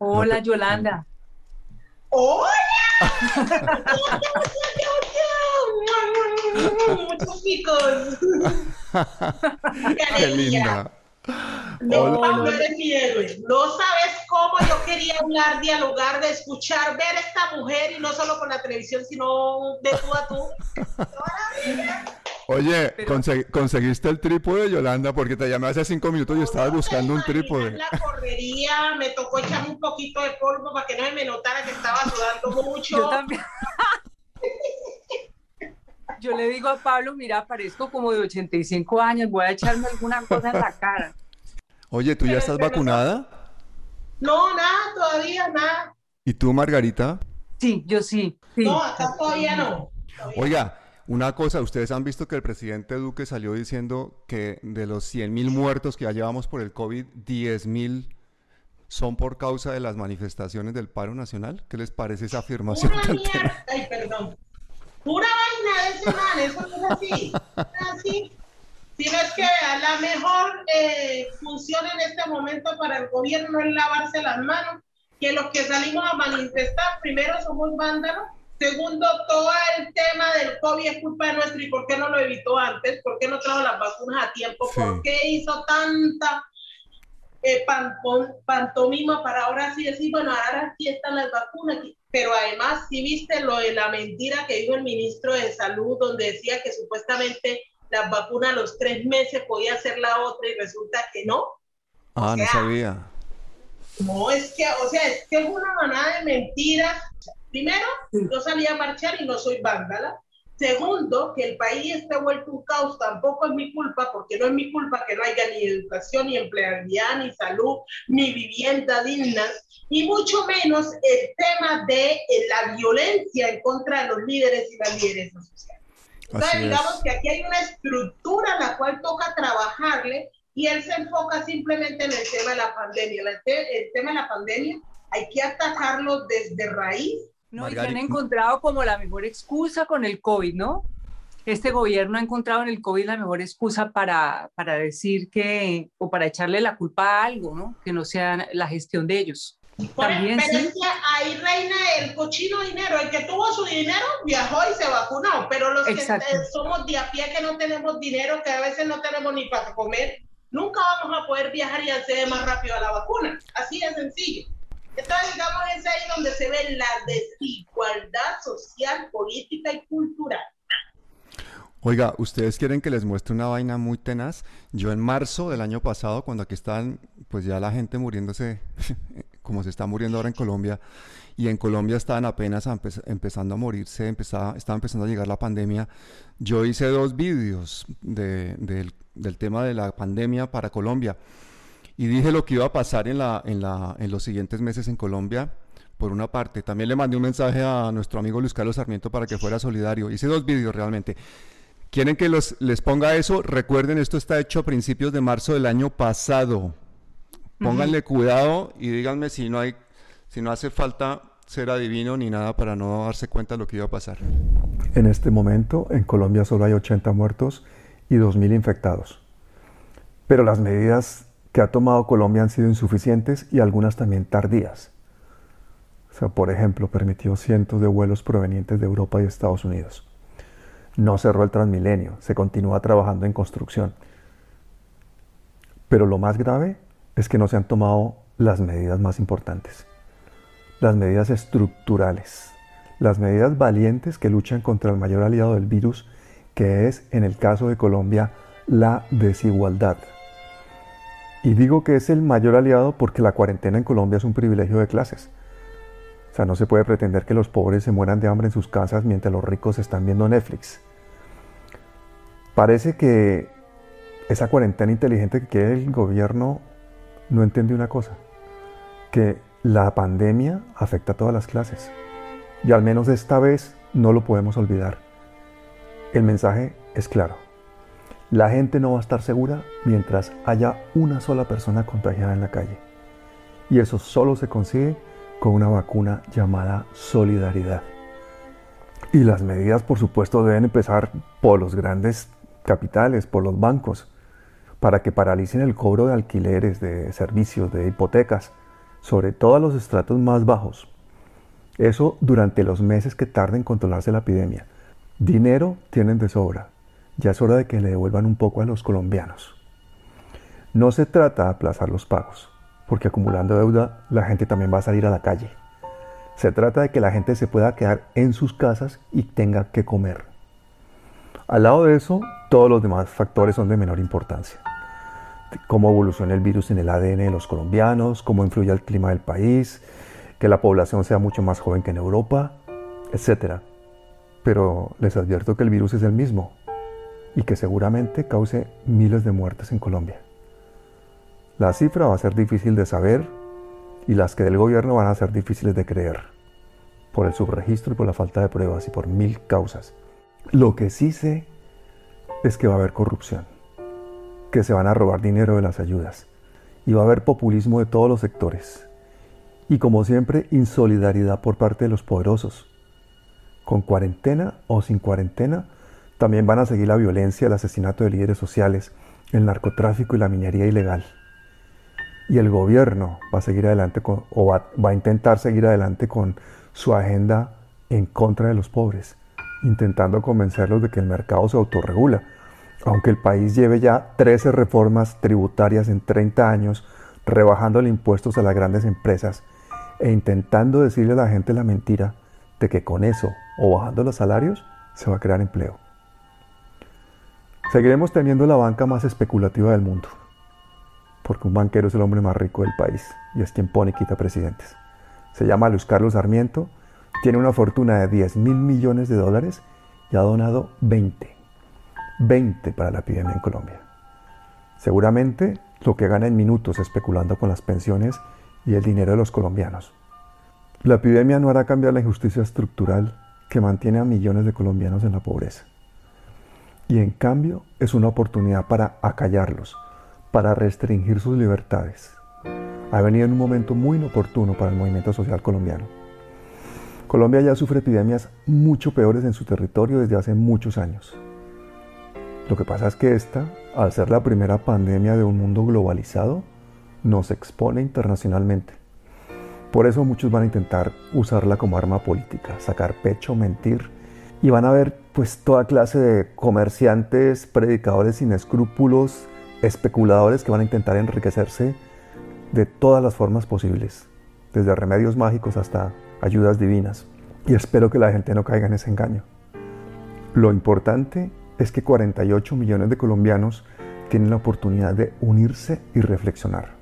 Hola, Yolanda. ¡Hola! Muchos chicos. Qué linda. No, no eres mi héroe. No sabes cómo yo quería hablar, dialogar, de escuchar, ver a esta mujer y no solo con la televisión, sino de tú a tú. Oye, conseguiste el trípode, Yolanda, porque te llamé hace cinco minutos y estabas buscando un trípode. La correría, me tocó echarme un poquito de polvo para que no me notara que estaba sudando mucho. Yo también. Yo le digo a Pablo, mira, parezco como de 85 años, voy a echarme alguna cosa en la cara. Oye, ¿tú ya estás vacunada? No, nada, todavía nada. ¿Y tú, Margarita? Sí, yo sí. No, acá todavía no. Oiga, una cosa, ustedes han visto que el presidente Duque salió diciendo que de los 100 mil muertos que ya llevamos por el COVID, 10 mil son por causa de las manifestaciones del paro nacional. ¿Qué les parece esa afirmación? Ay, perdón. Pura vaina de ese man, eso no es así. así. Si no es que la mejor eh, función en este momento para el gobierno es lavarse las manos, que los que salimos a manifestar, primero somos vándalos Segundo, todo el tema del COVID es culpa de nuestro y por qué no lo evitó antes, por qué no trajo las vacunas a tiempo, por qué hizo tanta eh, pantomima para ahora sí decir, bueno, ahora sí están las vacunas. Pero además, si viste lo de la mentira que dijo el ministro de Salud, donde decía que supuestamente las vacunas a los tres meses podía ser la otra y resulta que no. Ah, no sabía. No, es que, o sea, es que es una manada de mentiras Primero, yo salí a marchar y no soy vándala. Segundo, que el país esté vuelto un caos tampoco es mi culpa, porque no es mi culpa que no haya ni educación, ni empleabilidad, ni salud, ni vivienda digna, y mucho menos el tema de eh, la violencia en contra de los líderes y las líderes sociales. Entonces, digamos que aquí hay una estructura a la cual toca trabajarle y él se enfoca simplemente en el tema de la pandemia. el tema de la pandemia hay que atacarlo desde raíz no, y se han encontrado como la mejor excusa con el COVID, ¿no? Este gobierno ha encontrado en el COVID la mejor excusa para, para decir que, o para echarle la culpa a algo, ¿no? Que no sea la gestión de ellos. También, pero es que ahí reina el cochino dinero. El que tuvo su dinero viajó y se vacunó, pero los que somos de a pie que no tenemos dinero, que a veces no tenemos ni para comer, nunca vamos a poder viajar y acceder más rápido a la vacuna. Así de sencillo. Entonces, digamos, es ahí donde se ve la desigualdad social, política y cultural. Oiga, ¿ustedes quieren que les muestre una vaina muy tenaz? Yo en marzo del año pasado, cuando aquí estaban, pues ya la gente muriéndose, como se está muriendo ahora en Colombia, y en Colombia estaban apenas empezando a morirse, empezaba, estaba empezando a llegar la pandemia, yo hice dos vídeos del tema de la pandemia para Colombia y dije lo que iba a pasar en, la, en, la, en los siguientes meses en Colombia, por una parte. También le mandé un mensaje a nuestro amigo Luis Carlos Sarmiento para que fuera solidario. Hice dos vídeos realmente. ¿Quieren que los, les ponga eso? Recuerden, esto está hecho a principios de marzo del año pasado. Pónganle cuidado y díganme si no hay, si no hace falta ser adivino ni nada para no darse cuenta de lo que iba a pasar. En este momento, en Colombia solo hay 80 muertos y 2.000 infectados. Pero las medidas que ha tomado Colombia han sido insuficientes y algunas también tardías. Por ejemplo, permitió cientos de vuelos provenientes de Europa y Estados Unidos. No cerró el Transmilenio, se continúa trabajando en construcción. Pero lo más grave es que no se han tomado las medidas más importantes, las medidas estructurales, las medidas valientes que luchan contra el mayor aliado del virus, que es, en el caso de Colombia, la desigualdad. Y digo que es el mayor aliado porque la cuarentena en Colombia es un privilegio de clases. O sea, no se puede pretender que los pobres se mueran de hambre en sus casas mientras los ricos están viendo Netflix. Parece que esa cuarentena inteligente que quiere el gobierno no entiende una cosa, que la pandemia afecta a todas las clases. Y al menos esta vez no lo podemos olvidar. El mensaje es claro. La gente no va a estar segura mientras haya una sola persona contagiada en la calle. Y eso solo se consigue con una vacuna llamada solidaridad. Y las medidas, por supuesto, deben empezar por los grandes capitales, por los bancos, para que paralicen el cobro de alquileres, de servicios, de hipotecas, sobre todo a los estratos más bajos. Eso durante los meses que tarde en controlarse la epidemia. Dinero tienen de sobra. Ya es hora de que le devuelvan un poco a los colombianos. No se trata de aplazar los pagos, porque acumulando deuda la gente también va a salir a la calle. Se trata de que la gente se pueda quedar en sus casas y tenga que comer. Al lado de eso, todos los demás factores son de menor importancia. Cómo evoluciona el virus en el ADN de los colombianos, cómo influye el clima del país, que la población sea mucho más joven que en Europa, etc. Pero les advierto que el virus es el mismo y que seguramente cause miles de muertes en Colombia. La cifra va a ser difícil de saber y las que del gobierno van a ser difíciles de creer, por el subregistro y por la falta de pruebas y por mil causas. Lo que sí sé es que va a haber corrupción, que se van a robar dinero de las ayudas y va a haber populismo de todos los sectores. Y como siempre, insolidaridad por parte de los poderosos. Con cuarentena o sin cuarentena, también van a seguir la violencia, el asesinato de líderes sociales, el narcotráfico y la minería ilegal. Y el gobierno va a seguir adelante o va, va a intentar seguir adelante con su agenda en contra de los pobres, intentando convencerlos de que el mercado se autorregula. Aunque el país lleve ya 13 reformas tributarias en 30 años, rebajando impuestos a las grandes empresas e intentando decirle a la gente la mentira de que con eso o bajando los salarios se va a crear empleo. Seguiremos teniendo la banca más especulativa del mundo porque un banquero es el hombre más rico del país y es quien pone y quita presidentes. Se llama Luis Carlos Sarmiento, tiene una fortuna de 10 mil millones de dólares y ha donado 20. 20 para la epidemia en Colombia. Seguramente lo que gana en minutos especulando con las pensiones y el dinero de los colombianos. La epidemia no hará cambiar la injusticia estructural que mantiene a millones de colombianos en la pobreza. Y en cambio es una oportunidad para acallarlos, para restringir sus libertades. Ha venido en un momento muy inoportuno para el movimiento social colombiano. Colombia ya sufre epidemias mucho peores en su territorio desde hace muchos años. Lo que pasa es que esta, al ser la primera pandemia de un mundo globalizado, nos expone internacionalmente. Por eso muchos van a intentar usarla como arma política, sacar pecho, mentir, y van a ver pues toda clase de comerciantes, predicadores sin escrúpulos, especuladores que van a intentar enriquecerse de todas las formas posibles, desde remedios mágicos hasta ayudas divinas. Y espero que la gente no caiga en ese engaño. Lo importante es que 48 millones de colombianos tienen la oportunidad de unirse y reflexionar.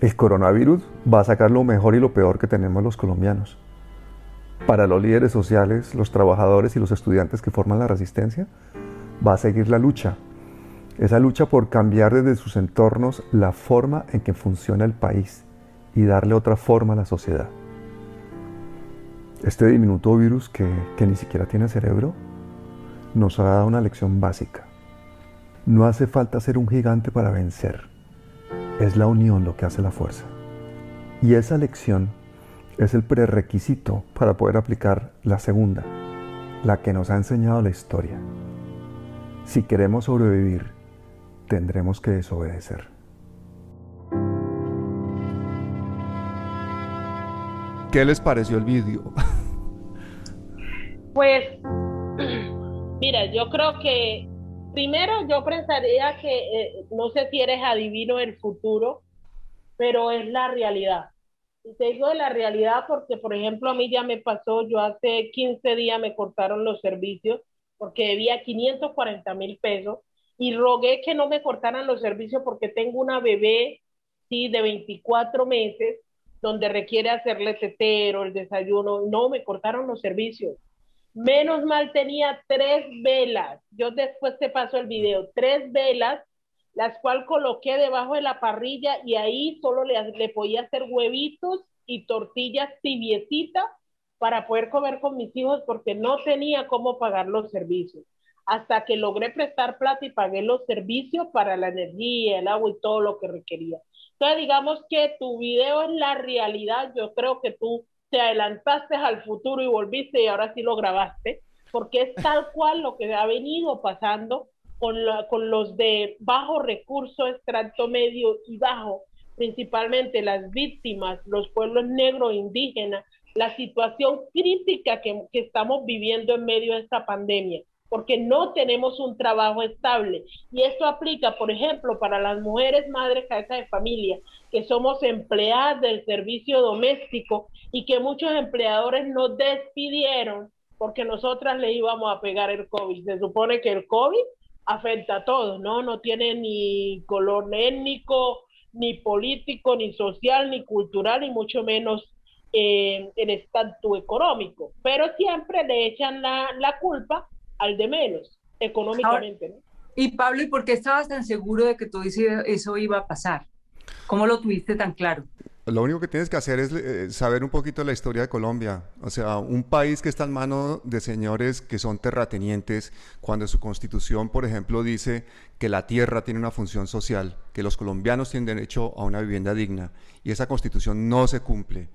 El coronavirus va a sacar lo mejor y lo peor que tenemos los colombianos. Para los líderes sociales, los trabajadores y los estudiantes que forman la resistencia, va a seguir la lucha esa lucha por cambiar desde sus entornos la forma en que funciona el país y darle otra forma a la sociedad. Este diminuto virus que, que ni siquiera tiene cerebro nos ha dado una lección básica. No hace falta ser un gigante para vencer. Es la unión lo que hace la fuerza. Y esa lección es el prerequisito para poder aplicar la segunda, la que nos ha enseñado la historia. Si queremos sobrevivir tendremos que desobedecer. ¿Qué les pareció el vídeo? Pues, mira, yo creo que primero yo pensaría que, eh, no sé si eres adivino del futuro, pero es la realidad. Te digo de la realidad porque, por ejemplo, a mí ya me pasó, yo hace 15 días me cortaron los servicios porque debía 540 mil pesos y rogué que no me cortaran los servicios porque tengo una bebé, sí, de 24 meses, donde requiere hacerle tetero, el desayuno. No, me cortaron los servicios. Menos mal tenía tres velas. Yo después te paso el video. Tres velas, las cuales coloqué debajo de la parrilla y ahí solo le, le podía hacer huevitos y tortillas tibiecitas para poder comer con mis hijos porque no tenía cómo pagar los servicios hasta que logré prestar plata y pagué los servicios para la energía, el agua y todo lo que requería. Entonces, digamos que tu video es la realidad. Yo creo que tú te adelantaste al futuro y volviste y ahora sí lo grabaste, porque es tal cual lo que ha venido pasando con, con los de bajo recurso, estrato medio y bajo, principalmente las víctimas, los pueblos negros indígenas, la situación crítica que, que estamos viviendo en medio de esta pandemia porque no tenemos un trabajo estable. Y esto aplica, por ejemplo, para las mujeres madres cabeza de familia, que somos empleadas del servicio doméstico y que muchos empleadores nos despidieron porque nosotras le íbamos a pegar el COVID. Se supone que el COVID afecta a todos, ¿no? No tiene ni color étnico, ni político, ni social, ni cultural, ni mucho menos eh, en estatus económico. Pero siempre le echan la, la culpa al de menos, económicamente. Y Pablo, ¿y por qué estabas tan seguro de que todo eso iba a pasar? ¿Cómo lo tuviste tan claro? Lo único que tienes que hacer es eh, saber un poquito la historia de Colombia. O sea, un país que está en manos de señores que son terratenientes, cuando su constitución, por ejemplo, dice que la tierra tiene una función social, que los colombianos tienen derecho a una vivienda digna, y esa constitución no se cumple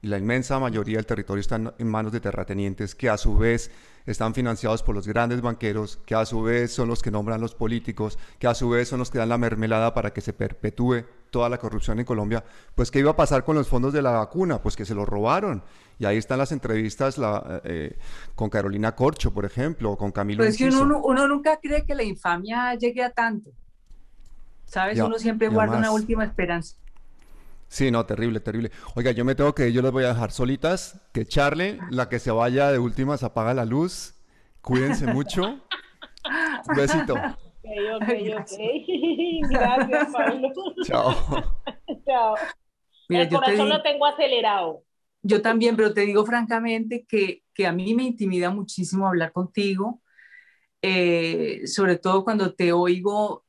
y la inmensa mayoría del territorio está en manos de terratenientes que a su vez están financiados por los grandes banqueros, que a su vez son los que nombran los políticos, que a su vez son los que dan la mermelada para que se perpetúe toda la corrupción en Colombia, pues ¿qué iba a pasar con los fondos de la vacuna? Pues que se los robaron. Y ahí están las entrevistas la, eh, con Carolina Corcho, por ejemplo, o con Camilo. Pues que uno, uno, nunca cree que la infamia llegue a tanto. ¿Sabes? uno siempre guarda una última esperanza. Sí, no, terrible, terrible. Oiga, yo me tengo que, yo les voy a dejar solitas, que Charlie, la que se vaya de últimas, apaga la luz. Cuídense mucho. Un besito. Ok, ok. Gracias, Pablo. Chao. Chao. El corazón lo tengo acelerado. Yo también, pero te digo francamente que, que a mí me intimida muchísimo hablar contigo, eh, sobre todo cuando te oigo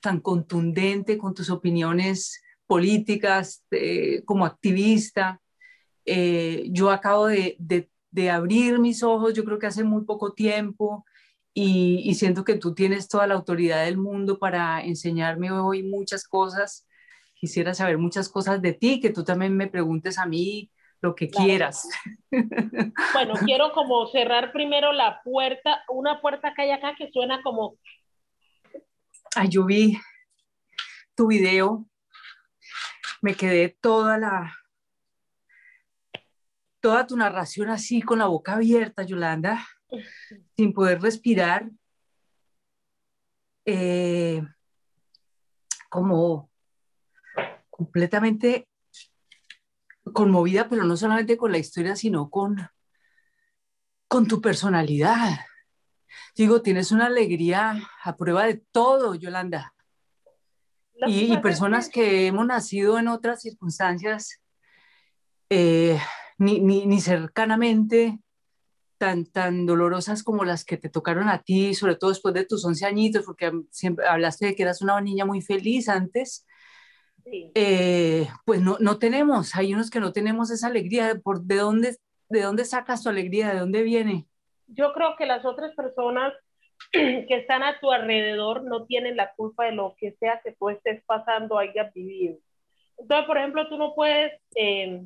tan contundente con tus opiniones políticas, eh, como activista. Eh, yo acabo de, de, abrir mis ojos, yo creo que hace muy poco tiempo, y, siento que tú tienes toda la autoridad del mundo para enseñarme hoy muchas cosas. Quisiera saber muchas cosas de ti, que tú también me preguntes a mí lo que quieras. Bueno, quiero como cerrar primero la puerta, una puerta que hay acá que suena como... Ay, yo vi tu video me quedé toda la, toda tu narración así con la boca abierta, Yolanda, sin poder respirar, eh, como completamente conmovida, pero no solamente con la historia, sino con, con tu personalidad. Digo, tienes una alegría a prueba de todo, Yolanda. Y, personas que hemos nacido en otras circunstancias, eh, ni, ni, cercanamente tan, tan dolorosas como las que te tocaron a ti, sobre todo después de tus 11 añitos, porque siempre hablaste de que eras una niña muy feliz antes. Eh, pues no, no tenemos, hay unos que no tenemos esa alegría. ¿Por, de, dónde, ¿De dónde sacas tu alegría? ¿De dónde viene? Yo creo que las otras personas que están a tu alrededor no tienen la culpa de lo que sea que tú estés pasando, hayas vivido. Entonces, por ejemplo, tú no puedes, eh,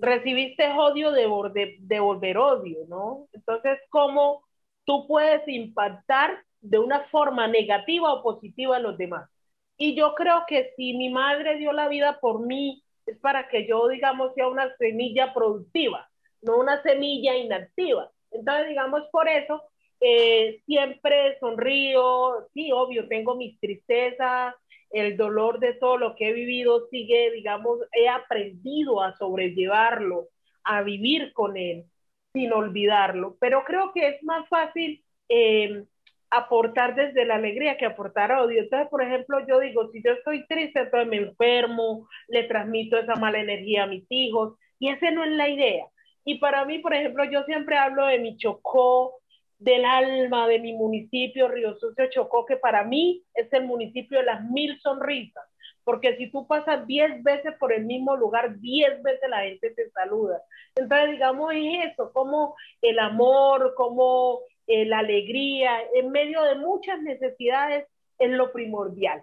recibiste odio de, de, volver odio, ¿no? Entonces, ¿cómo tú puedes impactar de una forma negativa o positiva a los demás? Y yo creo que si mi madre dio la vida por mí, es para que yo, digamos, sea una semilla productiva, no una semilla inactiva. Entonces, digamos, por eso eh, siempre sonrío, sí, obvio, tengo mis tristezas, el dolor de todo lo que he vivido sigue, digamos, he aprendido a sobrellevarlo, a vivir con él, sin olvidarlo, pero creo que es más fácil eh, aportar desde la alegría que aportar odio. Entonces, por ejemplo, yo digo, si yo estoy triste, entonces me enfermo, le transmito esa mala energía a mis hijos, y esa no es la idea. Y para mí, por ejemplo, yo siempre hablo de mi chocó, del alma de mi municipio, Río Sucio Chocó, que para mí es el municipio de las mil sonrisas, porque si tú pasas diez veces por el mismo lugar, diez veces la gente te saluda. Entonces, digamos, es eso, como el amor, como eh, la alegría, en medio de muchas necesidades, es lo primordial.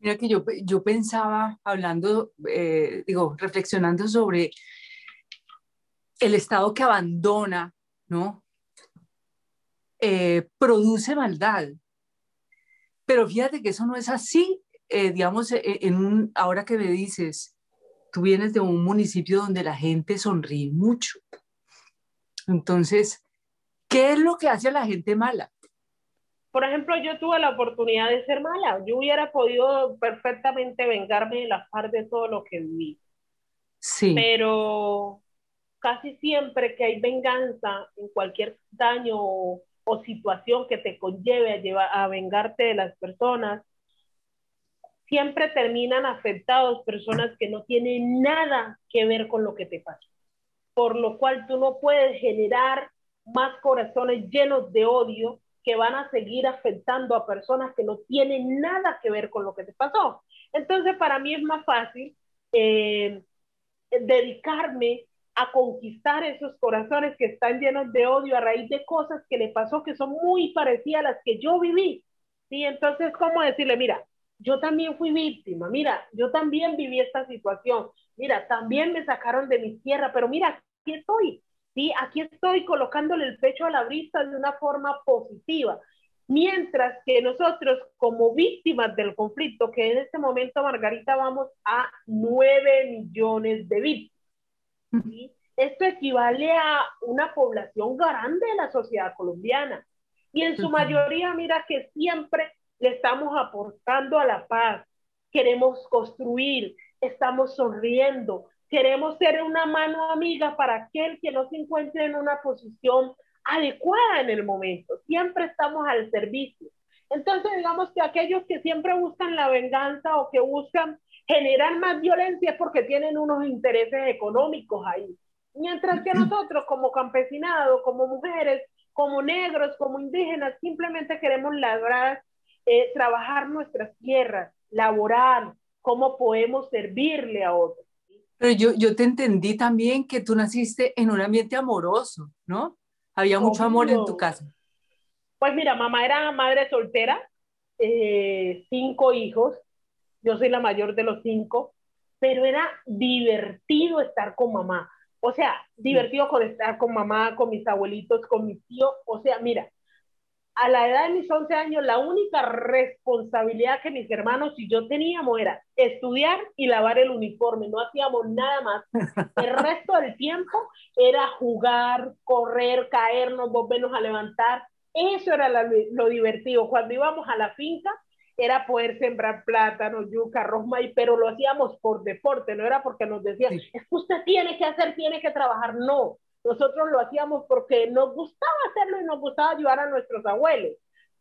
Mira que yo, yo pensaba, hablando, eh, digo, reflexionando sobre el Estado que abandona, ¿no? Eh, produce maldad. Pero fíjate que eso no es así eh, digamos, eh, en un, ahora que me dices, tú vienes de un municipio donde la gente sonríe mucho. Entonces, ¿qué es lo que hace a la gente mala? Por ejemplo, yo tuve la oportunidad de ser mala. Yo hubiera podido perfectamente vengarme de la par de todo lo que viví. Sí. Pero casi siempre que hay venganza en cualquier daño o, situación que te conlleve a, llevar, a vengarte de las personas, siempre terminan afectados personas que no tienen nada que ver con lo que te pasó. Por lo cual tú no puedes generar más corazones llenos de odio que van a seguir afectando a personas que no tienen nada que ver con lo que te pasó. Entonces, para mí es más fácil eh, dedicarme a conquistar esos corazones que están llenos de odio a raíz de cosas que le pasó que son muy parecidas a las que yo viví. ¿sí? Entonces, ¿cómo decirle, mira, yo también fui víctima, mira, yo también viví esta situación, mira, también me sacaron de mi tierra, pero mira, aquí estoy, ¿sí? Aquí estoy colocándole el pecho a la brisa de una forma positiva. Mientras que nosotros, como víctimas del conflicto, que en este momento, Margarita, vamos a 9 millones de víctimas. ¿Sí? Esto equivale a una población grande de la sociedad colombiana. Y en su mayoría, mira que siempre le estamos aportando a la paz. Queremos construir, estamos sonriendo, queremos ser una mano amiga para aquel que no se encuentre en una posición adecuada en el momento. Siempre estamos al servicio. Entonces, digamos que aquellos que siempre buscan la venganza o que buscan generar más violencia es porque tienen unos intereses económicos ahí. Mientras que nosotros como campesinado, como mujeres, como negros, como indígenas, simplemente queremos labrar, eh, trabajar nuestras tierras, laborar, cómo podemos servirle a otros. Pero yo, yo te entendí también que tú naciste en un ambiente amoroso, ¿no? Había mucho amor en tu casa. Pues mira, mamá era madre soltera, eh, cinco hijos, yo soy la mayor de los cinco, pero era divertido estar con mamá. O sea, divertido con estar con mamá, con mis abuelitos, con mis tíos. O sea, mira, a la edad de mis 11 años, la única responsabilidad que mis hermanos y yo teníamos era estudiar y lavar el uniforme, no hacíamos nada más. El resto del tiempo era jugar, correr, caernos, volvernos a levantar. Eso era lo, divertido. Cuando íbamos a la finca, era poder sembrar plátano, yuca, arroz, maíz, pero lo hacíamos por deporte, no era porque nos decían, es que usted tiene que hacer, tiene que trabajar. No, nosotros lo hacíamos porque nos gustaba hacerlo y nos gustaba ayudar a nuestros abuelos,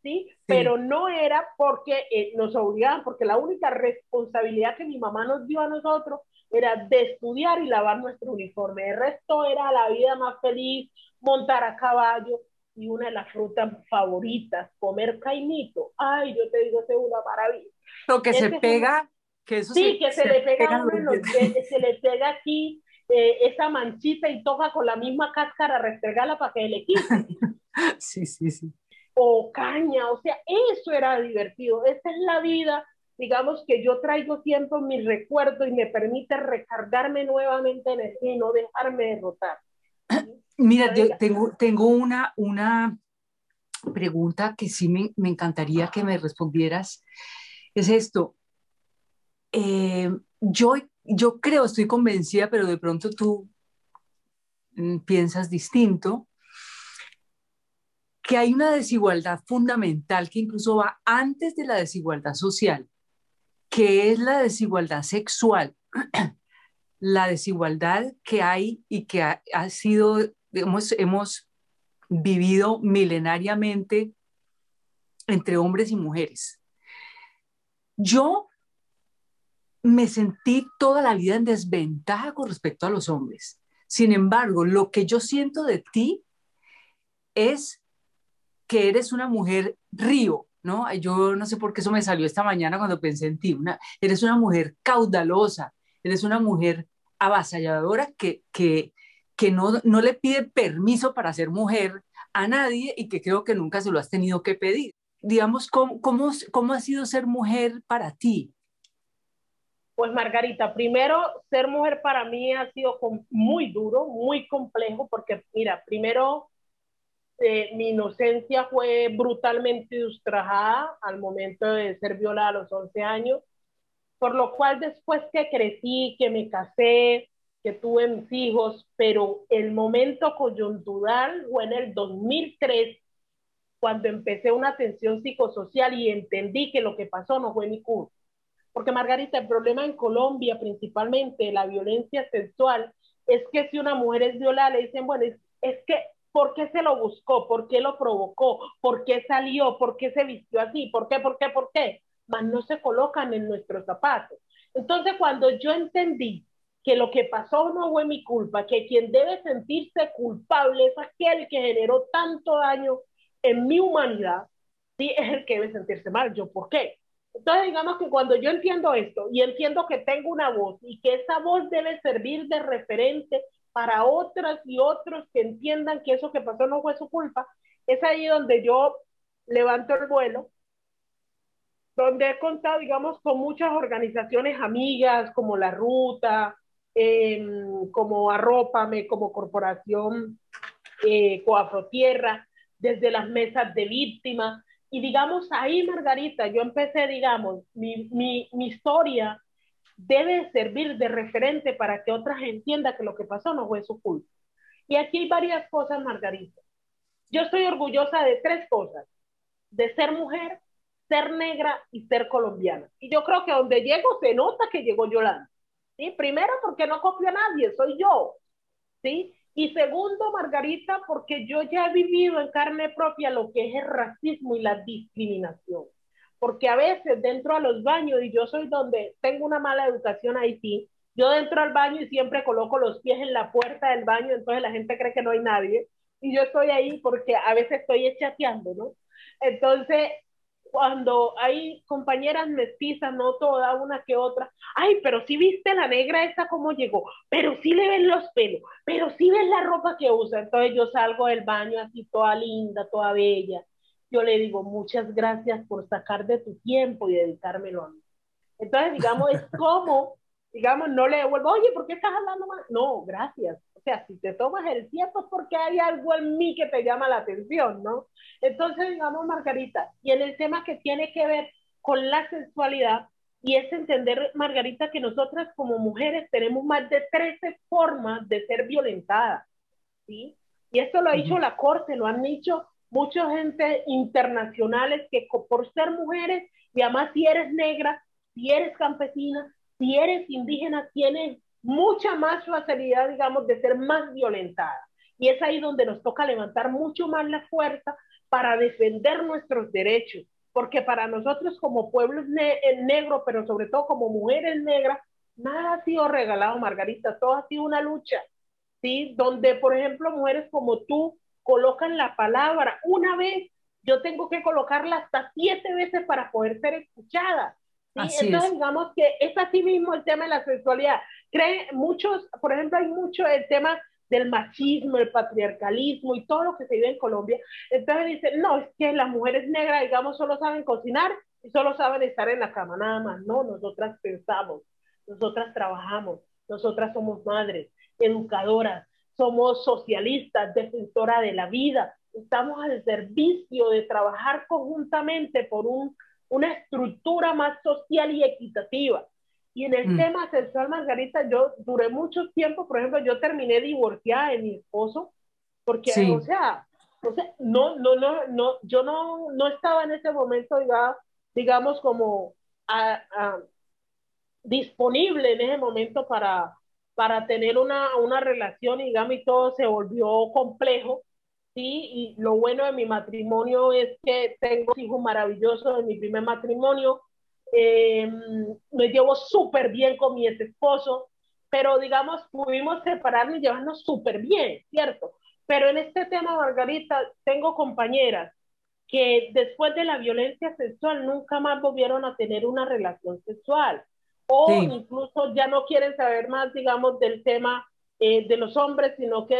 ¿sí? Pero no era porque eh, nos obligaban, porque la única responsabilidad que mi mamá nos dio a nosotros era de estudiar y lavar nuestro uniforme. El resto era la vida más feliz, montar a caballo y una de las frutas favoritas, comer caimito. Ay, yo te digo, es una maravilla. Lo que se pega, que eso sí, que se, le pega a uno se le pega aquí eh, esa manchita y toca con la misma cáscara, restregarla para que le quite. sí, sí, sí. O caña, o sea, eso era divertido. Esa es la vida, digamos, que yo traigo siempre en mi recuerdo y me permite recargarme nuevamente energía y no dejarme derrotar. Mira, yo tengo, tengo una, una pregunta que sí me, me encantaría que me respondieras. Es esto. Eh, yo yo creo, estoy convencida, pero de pronto tú mm, piensas distinto, que hay una desigualdad fundamental que incluso va antes de la desigualdad social, que es la desigualdad sexual, la desigualdad que hay y que ha, sido, hemos, hemos vivido milenariamente entre hombres y mujeres. Yo me sentí toda la vida en desventaja con respecto a los hombres. Sin embargo, lo que yo siento de ti es que eres una mujer río, ¿no? Yo no sé por qué eso me salió esta mañana cuando pensé en ti. eres una mujer caudalosa, eres una mujer avasalladora que, que, que no, no le pide permiso para ser mujer a nadie y que creo que nunca se lo has tenido que pedir. Digamos, ¿cómo, cómo, cómo ha sido ser mujer para ti? Pues Margarita, primero, ser mujer para mí ha sido muy duro, muy complejo, porque mira, primero eh, mi inocencia fue brutalmente ultrajada al momento de ser violada a los 11 años. Por lo cual después que crecí, que me casé, que tuve mis hijos, pero el momento coyuntural fue en el 2003, cuando empecé una atención psicosocial y entendí que lo que pasó no fue mi culpa. Porque Margarita, el problema en Colombia, principalmente la violencia sexual, es que si una mujer es violada, le dicen, bueno, es, es que, ¿por qué se lo buscó? ¿Por qué lo provocó? ¿Por qué salió? ¿Por qué se vistió así? ¿Por qué? ¿Por qué? ¿Por qué? Mas no se colocan en nuestros zapatos. Entonces, cuando yo entendí que lo que pasó no fue mi culpa, que quien debe sentirse culpable es aquel que generó tanto daño en mi humanidad, sí es el que debe sentirse mal. ¿Yo por qué? Entonces, digamos que cuando yo entiendo esto y entiendo que tengo una voz y que esa voz debe servir de referente para otras y otros que entiendan que eso que pasó no fue su culpa, es ahí donde yo levanto el vuelo, donde he contado, digamos, con muchas organizaciones amigas como La Ruta, em, como Arrópame, como Corporación eh, Coafrotierra, desde las mesas de víctimas, y digamos, ahí, Margarita, yo empecé, digamos, mi, mi, mi historia debe servir de referente para que otras entiendan que lo que pasó no fue su culpa. Y aquí hay varias cosas, Margarita. Yo estoy orgullosa de tres cosas, de ser mujer, ser negra y ser colombiana. Y yo creo que donde llego se nota que llegó Yolanda. ¿sí? Primero porque no copio a nadie, soy yo. ¿sí? Y segundo, Margarita, porque yo ya he vivido en carne propia lo que es el racismo y la discriminación. Porque a veces dentro a los baños, y yo soy donde tengo una mala educación ahí sí, yo dentro al baño y siempre coloco los pies en la puerta del baño, entonces la gente cree que no hay nadie. Y yo estoy ahí porque a veces estoy chateando, ¿no? Entonces, cuando hay compañeras mestizas, no todas, una que otra, ay, pero si viste la negra esa cómo llegó, pero si le ven los pelos, pero si ven la ropa que usa, entonces yo salgo del baño así toda linda, toda bella, yo le digo muchas gracias por sacar de tu tiempo y dedicármelo a mí. Entonces, digamos, es como, digamos, no le devuelvo, oye, ¿por qué estás hablando más? No, gracias, o sea, si te tomas el tiempo es porque hay algo en mí que te llama la atención, ¿no? Entonces, digamos, Margarita, y en el tema que tiene que ver con la sexualidad, y es entender, Margarita, que nosotras como mujeres tenemos más de 13 formas de ser violentadas, ¿sí? Y esto lo ha dicho la Corte, lo han dicho mucha gente internacionales que por ser mujeres, y además si eres negra, si eres campesina, si eres indígena, tienes mucha más facilidad, digamos, de ser más violentada. Y es ahí donde nos toca levantar mucho más la fuerza para defender nuestros derechos, porque para nosotros como pueblos negros, pero sobre todo como mujeres negras, nada ha sido regalado, Margarita, todo ha sido una lucha, ¿sí? Donde, por ejemplo, mujeres como tú colocan la palabra una vez, yo tengo que colocarla hasta siete veces para poder ser escuchada. ¿Sí? Entonces, digamos que es así mismo el tema de la sexualidad creen muchos, por ejemplo, hay mucho el tema del machismo, el patriarcalismo y todo lo que se vive en Colombia. Entonces dicen, no, es que las mujeres negras, digamos, solo saben cocinar y solo saben estar en la cama, nada más. No, nosotras pensamos, nosotras trabajamos, nosotras somos madres, educadoras, somos socialistas, defensoras de la vida. Estamos al servicio de trabajar conjuntamente por un, una estructura más social y equitativa. Y en el mm. tema sexual, Margarita, yo duré mucho tiempo, por ejemplo, yo terminé divorciada de mi esposo, porque, o sea, no, no, no, no, yo no, no estaba en ese momento, digamos, digamos como disponible en ese momento para, para tener una, una relación, digamos, y todo se volvió complejo. Sí, y lo bueno de mi matrimonio es que tengo hijos maravillosos de mi primer matrimonio, eh, me llevo súper bien con mi ex esposo, pero digamos, pudimos separarnos y llevarnos súper bien, ¿cierto? Pero en este tema, Margarita, tengo compañeras que después de la violencia sexual nunca más volvieron a tener una relación sexual o incluso ya no quieren saber más, digamos, del tema eh, de los hombres, sino que,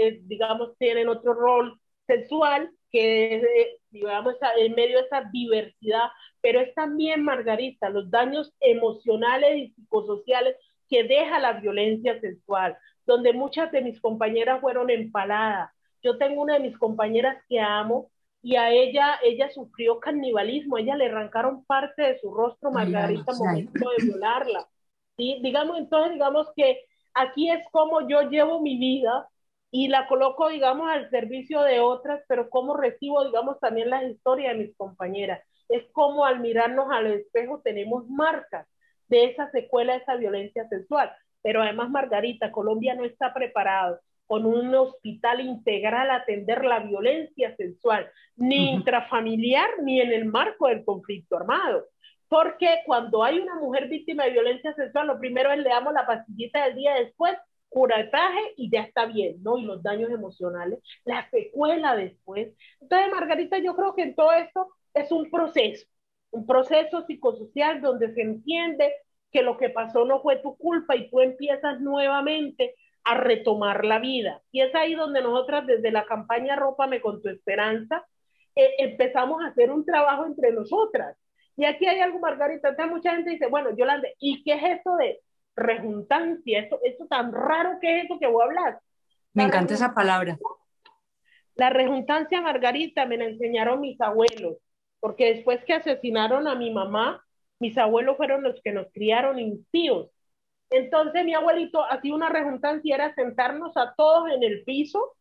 eh, digamos, tienen otro rol sexual que es, eh, digamos, en medio de esa diversidad, pero es también, Margarita, los daños emocionales y psicosociales que deja la violencia sexual, donde muchas de mis compañeras fueron empaladas. Yo tengo una de mis compañeras que amo, y a ella, ella sufrió canibalismo, ella le arrancaron parte de su rostro, Margarita, al momento de violarla. ¿sí? Digamos, entonces, digamos que aquí es como yo llevo mi vida y la coloco, digamos, al servicio de otras, pero como recibo, digamos, también las historias de mis compañeras. Es como al mirarnos al espejo tenemos marcas de esa secuela, de esa violencia sexual. Pero además, Margarita, Colombia no está preparado con un hospital integral a atender la violencia sexual, ni intrafamiliar, ni en el marco del conflicto armado. Porque cuando hay una mujer víctima de violencia sexual, lo primero es le damos la pastillita del día después, curataje y ya está bien, ¿no? Y los daños emocionales, la secuela después. Entonces, Margarita, yo creo que en todo esto es un proceso, un proceso psicosocial donde se entiende que lo que pasó no fue tu culpa y tú empiezas nuevamente a retomar la vida. Y es ahí donde nosotras desde la campaña Rópame con tu esperanza eh, empezamos a hacer un trabajo entre nosotras. Y aquí hay algo, Margarita, mucha gente dice, bueno, Yolanda, ¿y qué es eso de rejuntancia? Eso, eso tan raro que es eso que voy a hablar. Me encanta esa palabra. La rejuntancia, Margarita, me la enseñaron mis abuelos, porque después que asesinaron a mi mamá, mis abuelos fueron los que nos criaron tíos. Entonces mi abuelito hacía una rejuntancia, era sentarnos a todos en el piso,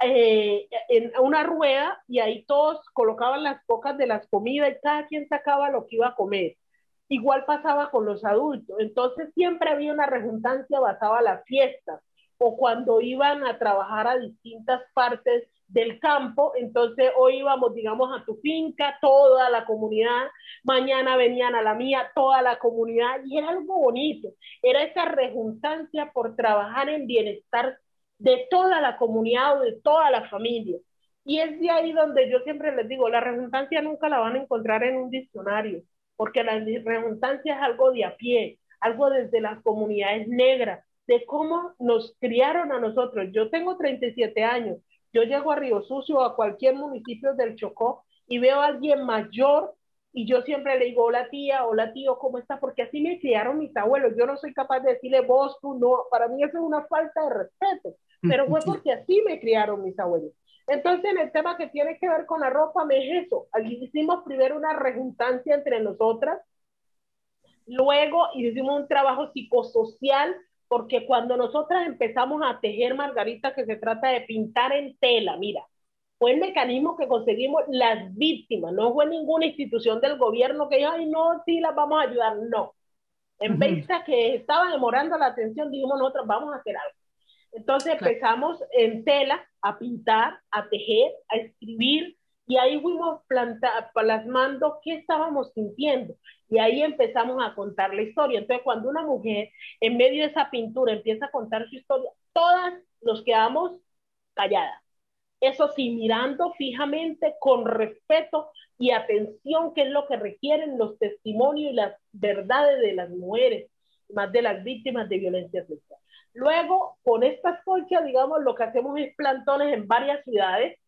eh, en una rueda, y ahí todos colocaban las pocas de las comidas y cada quien sacaba lo que iba a comer. Igual pasaba con los adultos. Entonces siempre había una rejuntancia basada en las fiestas o cuando iban a trabajar a distintas partes del campo, entonces hoy íbamos, digamos, a tu finca, toda la comunidad, mañana venían a la mía, toda la comunidad, y era algo bonito, era esa rejuntancia por trabajar en bienestar de toda la comunidad o de toda la familia. Y es de ahí donde yo siempre les digo, la rejuntancia nunca la van a encontrar en un diccionario, porque la rejuntancia es algo de a pie, algo desde las comunidades negras, de cómo nos criaron a nosotros. Yo tengo 37 años, yo llego a Río Sucio o a cualquier municipio del Chocó y veo a alguien mayor y yo siempre le digo, hola tía, hola tío, ¿cómo está? Porque así me criaron mis abuelos. Yo no soy capaz de decirle vos, tú, no. Para mí eso es una falta de respeto, pero fue porque así me criaron mis abuelos. Entonces, en el tema que tiene que ver con la ropa, me es eso. Hicimos primero una rejuntancia entre nosotras, luego hicimos un trabajo psicosocial porque cuando nosotras empezamos a tejer, Margarita, que se trata de pintar en tela, mira, fue el mecanismo que conseguimos las víctimas, no fue ninguna institución del gobierno que dijo, ay, no, sí, las vamos a ayudar, no. En vez de que estaba demorando la atención, dijimos nosotros, vamos a hacer algo. Entonces empezamos en tela a pintar, a tejer, a escribir, y ahí fuimos plasmando qué estábamos sintiendo. Y ahí empezamos a contar la historia. Entonces, cuando una mujer en medio de esa pintura empieza a contar su historia, todas nos quedamos calladas. Eso sí, mirando fijamente, con respeto y atención, que es lo que requieren los testimonios y las verdades de las mujeres, más de las víctimas de violencia sexual. Luego, con estas colchas, digamos, lo que hacemos es plantones en varias ciudades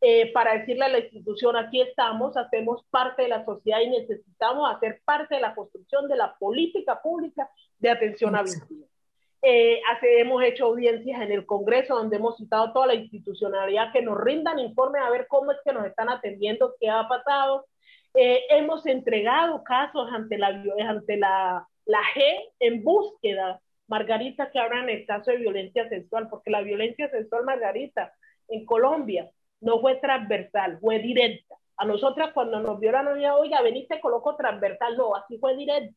eh, para decirle a la institución, aquí estamos, hacemos parte de la sociedad y necesitamos hacer parte de la construcción de la política pública de atención a víctimas. Eh, hemos hecho audiencias en el Congreso donde hemos citado toda la institucionalidad que nos rindan informes a ver cómo es que nos están atendiendo, qué ha pasado. Eh, hemos entregado casos ante la, ante la, la G en búsqueda, Margarita, que hablan el caso de violencia sexual, porque la violencia sexual, Margarita, en Colombia, no fue transversal, fue directa. A nosotras cuando nos vio la novia, oiga, veniste, coloco transversal, no, así fue directa.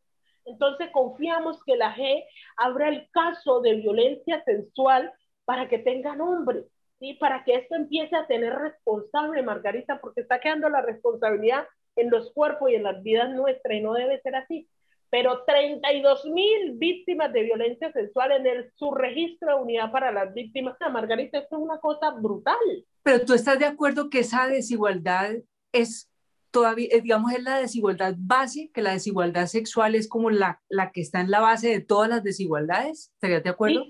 Entonces confiamos que la G abra el caso de violencia sexual para que tenga nombre, ¿sí? para que esto empiece a tener responsable, Margarita, porque está quedando la responsabilidad en los cuerpos y en las vidas nuestras y no debe ser así. Pero 32 mil víctimas de violencia sexual en el subregistro de unidad para las víctimas. Margarita, esto es una cosa brutal. Pero tú estás de acuerdo que esa desigualdad es todavía, eh, digamos, es la desigualdad base, que la desigualdad sexual es como la, la que está en la base de todas las desigualdades. ¿Estarías de acuerdo?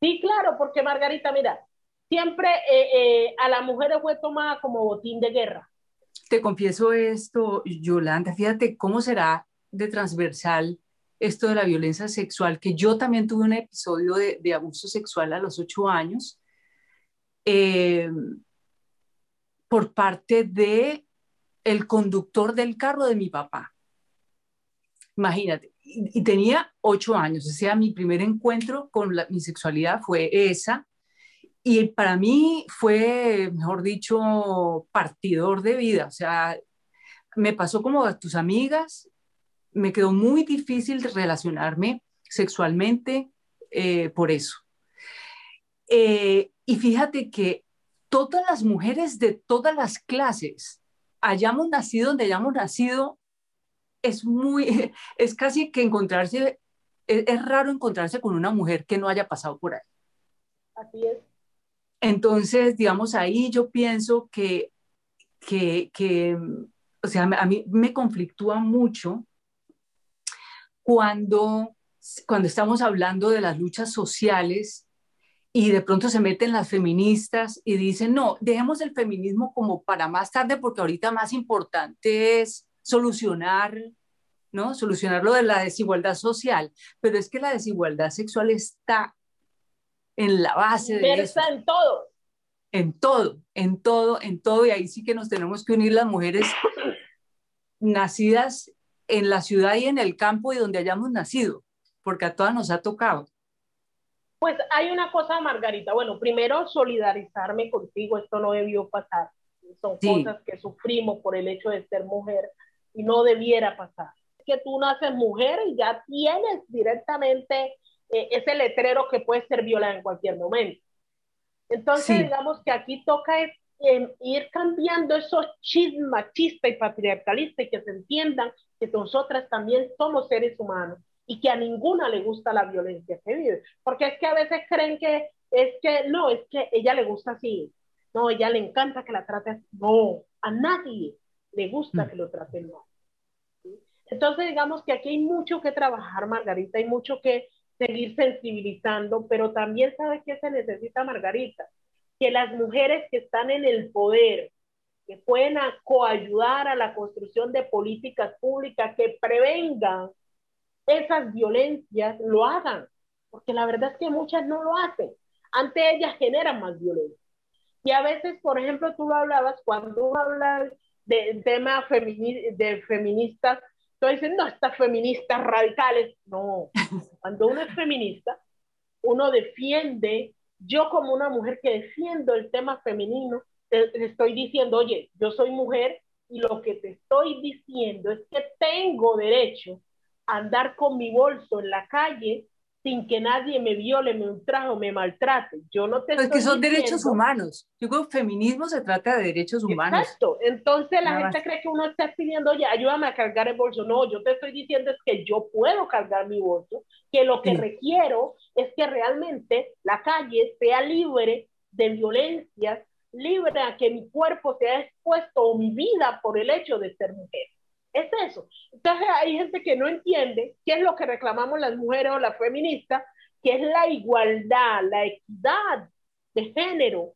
Sí, claro, porque Margarita, mira, siempre eh, eh, a la mujer fue tomada como botín de guerra. Te confieso esto, Yolanda, fíjate cómo será de transversal esto de la violencia sexual, que yo también tuve un episodio de, de abuso sexual a los ocho años. Eh, por parte de el conductor del carro de mi papá. Imagínate, y, tenía ocho años, o sea, mi primer encuentro con mi sexualidad fue esa, y para mí fue, mejor dicho, partidor de vida, o sea, me pasó como a tus amigas, me quedó muy difícil relacionarme sexualmente eh, por eso. Eh, y fíjate que todas las mujeres de todas las clases, hayamos nacido donde hayamos nacido, es muy, es casi que encontrarse, es, raro encontrarse con una mujer que no haya pasado por ahí. Así es. Entonces, digamos, ahí yo pienso que, que, que o sea, a mí me conflictúa mucho cuando, cuando estamos hablando de las luchas sociales y de pronto se meten las feministas y dicen, no, dejemos el feminismo como para más tarde porque ahorita más importante es solucionar, ¿no? Solucionar lo de la desigualdad social, pero es que la desigualdad sexual está en la base de eso. en todo. En todo, en todo, en todo, y ahí sí que nos tenemos que unir las mujeres nacidas en la ciudad y en el campo y donde hayamos nacido, porque a todas nos ha tocado. Pues hay una cosa, Margarita. Bueno, primero solidarizarme contigo, esto no debió pasar. Son cosas que sufrimos por el hecho de ser mujer y no debiera pasar. Que tú naces mujer y ya tienes directamente eh, ese letrero que puede ser violado en cualquier momento. Entonces, digamos que aquí toca es, em, ir cambiando esos chismes machistas y patriarcalistas y que se entiendan que nosotras también somos seres humanos y que a ninguna le gusta la violencia que vive. Porque es que a veces creen que es que no, es que ella le gusta así. No, ella le encanta que la trate así. No, a nadie le gusta mm. que lo traten mal. Entonces, digamos que aquí hay mucho que trabajar, Margarita, hay mucho que seguir sensibilizando, pero también sabes que se necesita, Margarita, que las mujeres que están en el poder, que pueden coayudar a la construcción de políticas públicas que prevengan esas violencias lo hagan, porque la verdad es que muchas no lo hacen. Ante ellas generan más violencia. Y a veces, por ejemplo, tú lo hablabas, cuando uno habla de tema de feministas, tú dices, no, estas feministas radicales. No, cuando uno es feminista, uno defiende, yo como una mujer que defiendo el tema femenino, te estoy diciendo, oye, yo soy mujer y lo que te estoy diciendo es que tengo derecho andar con mi bolso en la calle sin que nadie me viole, me ultraje o me maltrate. Yo no te Es que son derechos humanos. Yo creo que feminismo se trata de derechos humanos. Exacto. Entonces la gente cree que uno está pidiendo, oye, ayúdame a cargar el bolso. No, yo te estoy diciendo es que yo puedo cargar mi bolso, que lo que requiero es que realmente la calle sea libre de violencias, libre a que mi cuerpo sea expuesto o mi vida por el hecho de ser mujer. Es eso. Entonces hay gente que no entiende qué es lo que reclamamos las mujeres o las feministas, que es la igualdad, la equidad de género,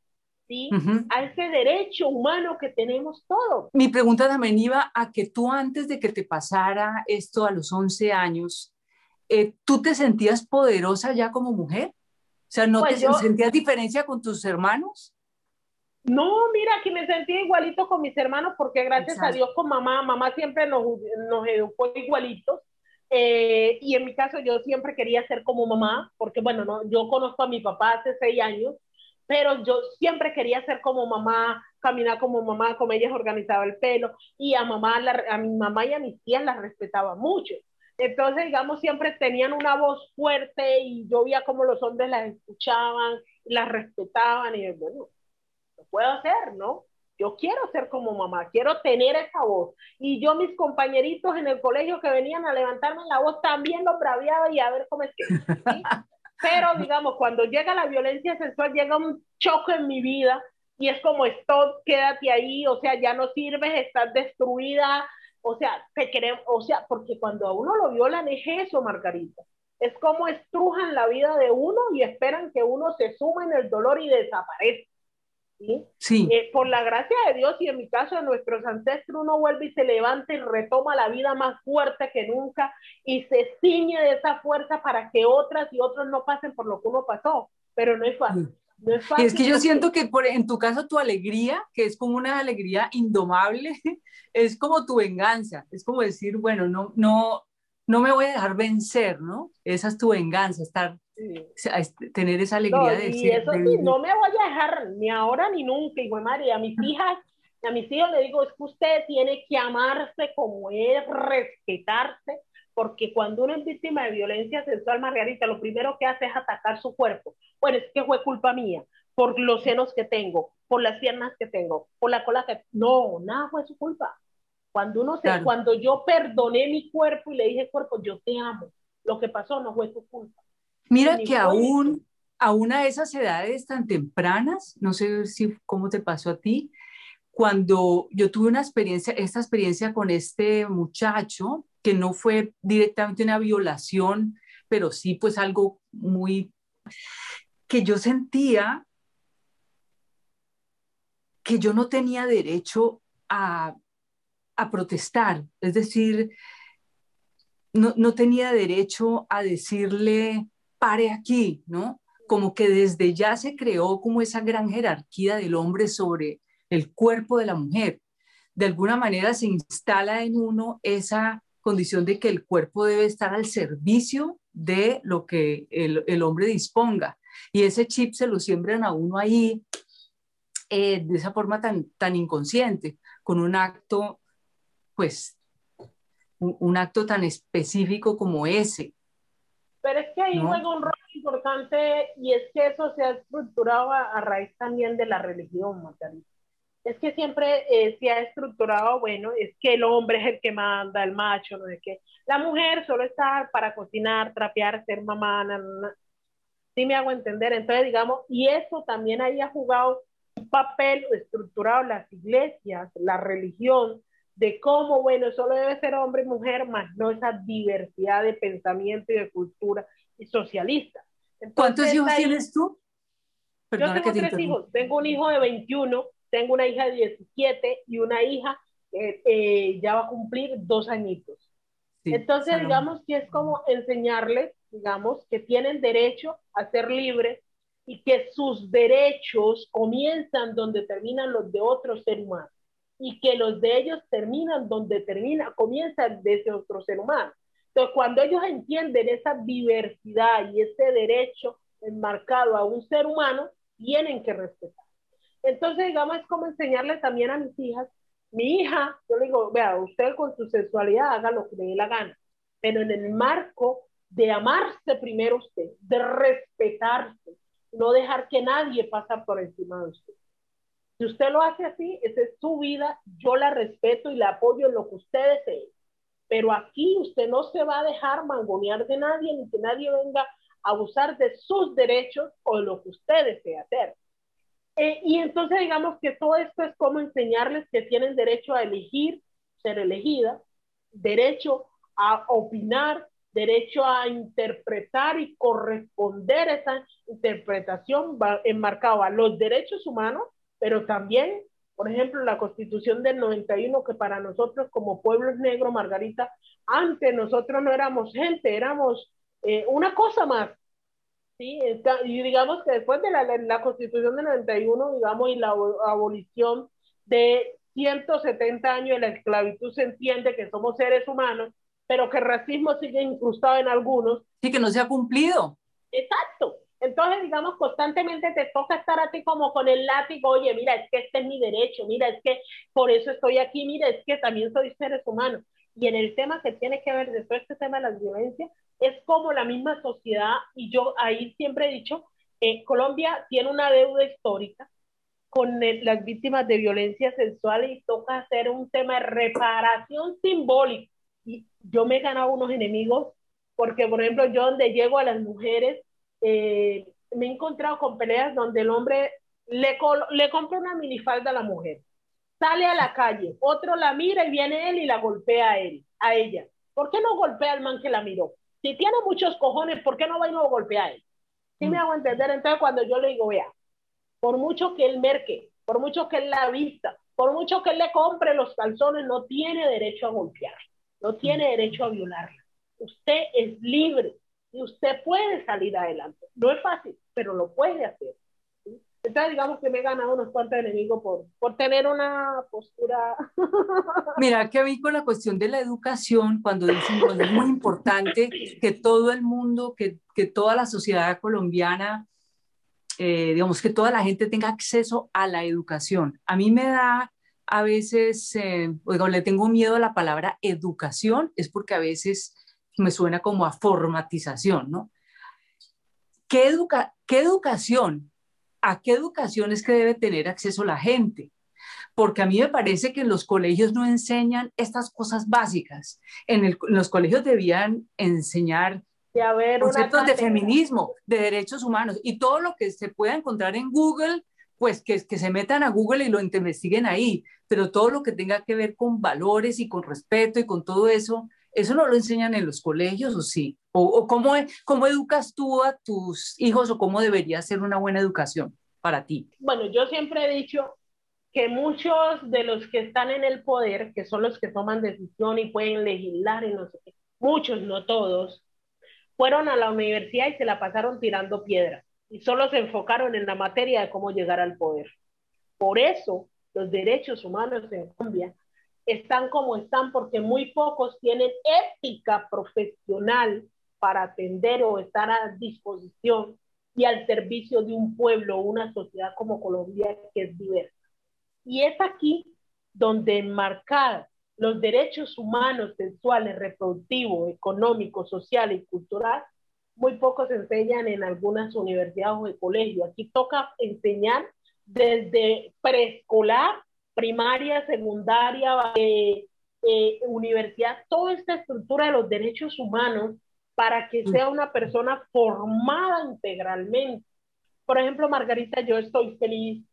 ¿sí? A ese derecho humano que tenemos todos. Mi pregunta también iba a que tú antes de que te pasara esto a los 11 años, eh, ¿tú te sentías poderosa ya como mujer? O sea, ¿no pues te sentías diferencia con tus hermanos? No, mira, que me sentí igualito con mis hermanos porque gracias a Dios con mamá, mamá siempre nos, nos educó igualitos. Eh, y en mi caso yo siempre quería ser como mamá, porque bueno, no, yo conozco a mi papá hace seis años, pero yo siempre quería ser como mamá, caminar como mamá, como ella organizaba el pelo, y a mamá, a mi mamá y a mis tías las respetaba mucho. Entonces, digamos, siempre tenían una voz fuerte y yo veía como los hombres las escuchaban, las respetaban, y bueno, puedo hacer, ¿no? Yo quiero ser como mamá, quiero tener esa voz. Y yo, mis compañeritos en el colegio que venían a levantarme la voz, también los braviaba y a ver cómo es que. Pero, digamos, cuando llega la violencia sexual, llega un choque en mi vida y es como, stop, quédate ahí, o sea, ya no sirves, estás destruida, o sea, te queremos, o sea, porque cuando a uno lo violan es eso, Margarita. Es como estrujan la vida de uno y esperan que uno se sume en el dolor y desaparezca. ¿Sí? Eh, por la gracia de Dios y en mi caso de nuestros ancestros, uno vuelve y se levanta y retoma la vida más fuerte que nunca y se ciñe de esa fuerza para que otras y otros no pasen por lo que uno pasó, pero no es fácil. y es que yo siento que por, en tu caso tu alegría, que es como una alegría indomable, es como tu venganza, es como decir, bueno, no, no, no me voy a dejar vencer, ¿no? Esa es tu venganza, estar, tener esa alegría de decir. Y eso sí, no me voy a dejar ni ahora ni nunca, hijo de María, a mis hijas, a mis hijos le digo, es que usted tiene que amarse como es, respetarse, porque cuando uno es víctima de violencia sexual, Margarita, lo primero que hace es atacar su cuerpo. Bueno, es que fue culpa mía, por los senos que tengo, por las piernas que tengo, por la cola que... No, nada fue su culpa. Cuando uno se, cuando yo perdoné mi cuerpo y le dije, cuerpo, yo te amo, lo que pasó no fue tu culpa. Mira que aún, aún a esas edades tan tempranas, no sé si cómo te pasó a ti, cuando yo tuve una experiencia, esta experiencia con este muchacho, que no fue directamente una violación, pero sí pues algo muy que yo sentía que yo no tenía derecho a, a protestar, es decir, no, no, tenía derecho a decirle, pare aquí, ¿no? Como que desde ya se creó como esa gran jerarquía del hombre sobre el cuerpo de la mujer. De alguna manera se instala en uno esa condición de que el cuerpo debe estar al servicio de lo que el, hombre disponga. Y ese chip se lo siembran a uno ahí eh, de esa forma tan, tan inconsciente, con un acto, pues, un, acto tan específico como ese. Pero es que ahí juega un rol importante y es que eso se ha estructurado a, raíz también de la religión, Margarita. Es que siempre eh, se ha estructurado, bueno, es que el hombre es el que manda, el macho, no es que la mujer solo está para cocinar, trapear, ser mamá, sí me hago entender, entonces digamos, y eso también ahí ha jugado un papel estructurado las iglesias, la religión, de cómo, bueno, solo debe ser hombre y mujer, más no esa diversidad de pensamiento y de cultura y socialista. ¿Cuántos hijos tienes tú? yo tengo tres hijos, tengo un hijo de 21 tengo una hija de 17 y una hija que eh, ya va a cumplir dos añitos. Entonces, digamos que es como enseñarles, digamos, que tienen derecho a ser libres y que sus derechos comienzan donde terminan los de otro ser humano y que los de ellos terminan donde termina, comienzan de ese otro ser humano. Entonces, cuando ellos entienden esa diversidad y ese derecho enmarcado a un ser humano, tienen que respetar. Entonces, digamos, es como enseñarle también a mis hijas. Mi hija, yo le digo, vea, usted con su sexualidad haga lo que le dé la gana, pero en el marco de amarse primero usted, de respetarse, no dejar que nadie pase por encima de usted. Si usted lo hace así, esa es su vida, yo la respeto y la apoyo en lo que usted desee. Pero aquí usted no se va a dejar mangonear de nadie, ni que nadie venga a abusar de sus derechos o de lo que usted desee hacer. Eh, y entonces digamos que todo esto es como enseñarles que tienen derecho a elegir, ser elegida, derecho a opinar, derecho a interpretar y corresponder esa interpretación enmarcada a los derechos humanos, pero también, por ejemplo, la constitución del 91, que para nosotros como pueblos negros, Margarita, antes nosotros no éramos gente, éramos eh, una cosa más, Sí, y digamos que después de la, la Constitución del 91, digamos, y la abolición de 170 años de la esclavitud, se entiende que somos seres humanos, pero que el racismo sigue incrustado en algunos. Sí, que no se ha cumplido. Exacto. Entonces, digamos, constantemente te toca estar a ti como con el látigo, oye, mira, es que este es mi derecho, mira, es que por eso estoy aquí, mira, es que también soy seres humanos. Y en el tema que tiene que ver después este tema de las violencias, es como la misma sociedad, y yo ahí siempre he dicho, eh, Colombia tiene una deuda histórica con las víctimas de violencia sexual y toca hacer un tema de reparación simbólica. Y yo me he ganado unos enemigos porque, por ejemplo, yo donde llego a las mujeres, eh, me he encontrado con peleas donde el hombre le, le compra una minifalda a la mujer, sale a la calle, otro la mira y viene él y la golpea a él, a ella. ¿Por qué no golpea al man que la miró? Si tiene muchos cojones, ¿por qué no va y lo golpea a él? ¿Sí me mm. hago entender? Entonces, cuando yo le digo, vea, por mucho que él merque, por mucho que él la vista, por mucho que él le compre los calzones, no tiene derecho a golpear, no tiene derecho a violarla. Usted es libre y usted puede salir adelante. No es fácil, pero lo puede hacer. Entonces, digamos que me he ganado unos cuantos enemigos por, por tener una postura. Mira, que a mí con la cuestión de la educación, cuando dicen que es muy importante que todo el mundo, que, que toda la sociedad colombiana, eh, digamos, que toda la gente tenga acceso a la educación. A mí me da a veces, eh, le tengo miedo a la palabra educación, es porque a veces me suena como a formatización, ¿no? ¿Qué, educa ¿Qué educación? ¿a qué educación es que debe tener acceso la gente? Porque a mí me parece que en los colegios no enseñan estas cosas básicas. En, los colegios debían enseñar conceptos de feminismo, de derechos humanos y todo lo que se pueda encontrar en Google, pues que, que se metan a Google y lo investiguen ahí. Pero todo lo que tenga que ver con valores y con respeto y con todo eso, ¿Eso no lo enseñan en los colegios o sí? ¿O, cómo, cómo educas tú a tus hijos o cómo debería ser una buena educación para ti? Bueno, yo siempre he dicho que muchos de los que están en el poder, que son los que toman decisión y pueden legislar y no sé qué, muchos, no todos, fueron a la universidad y se la pasaron tirando piedras y solo se enfocaron en la materia de cómo llegar al poder. Por eso los derechos humanos en Colombia están como están porque muy pocos tienen ética profesional para atender o estar a disposición y al servicio de un pueblo o una sociedad como Colombia que es diversa. Y es aquí donde enmarcar los derechos humanos, sexuales, reproductivos, económicos, sociales y culturales, muy pocos se enseñan en algunas universidades o colegios. Aquí toca enseñar desde preescolar primaria, secundaria, eh, eh, universidad, toda esta estructura de los derechos humanos para que sea una persona formada integralmente. Por ejemplo, Margarita, yo estoy feliz.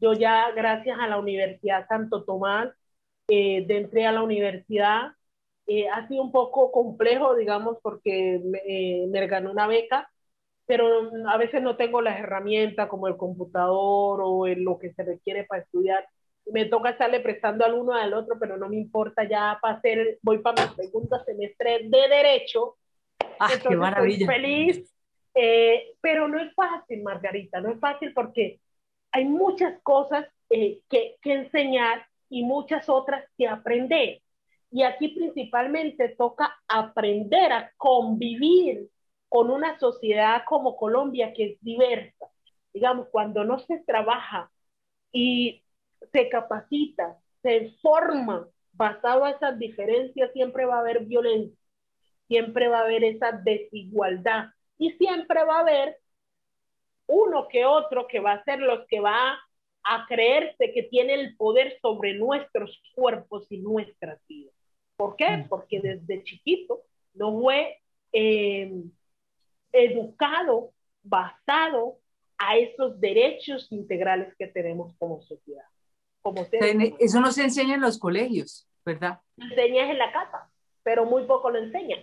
Yo ya, gracias a la Universidad Santo Tomás, eh, de entré a la universidad. Eh, ha sido un poco complejo, digamos, porque me, me gané una beca, pero a veces no tengo las herramientas como el computador o lo que se requiere para estudiar me toca estarle prestando al uno al otro, pero no me importa ya para hacer, voy para mi segundo semestre de Derecho. Ah, qué maravilla. Estoy feliz, eh, pero no es fácil, Margarita, no es fácil porque hay muchas cosas eh, que, que enseñar y muchas otras que aprender. Y aquí principalmente toca aprender a convivir con una sociedad como Colombia que es diversa. Digamos, cuando no se trabaja y se capacita, se forma basado a esas diferencias, siempre va a haber violencia, siempre va a haber esa desigualdad y siempre va a haber uno que otro que va a ser los que va a creerse que tiene el poder sobre nuestros cuerpos y nuestras vidas. ¿Por qué? Mm. Porque desde chiquito no fue eh, educado basado a esos derechos integrales que tenemos como sociedad. Eso no se enseña en los colegios, ¿verdad? Enseñas en la casa, pero muy poco lo enseñan.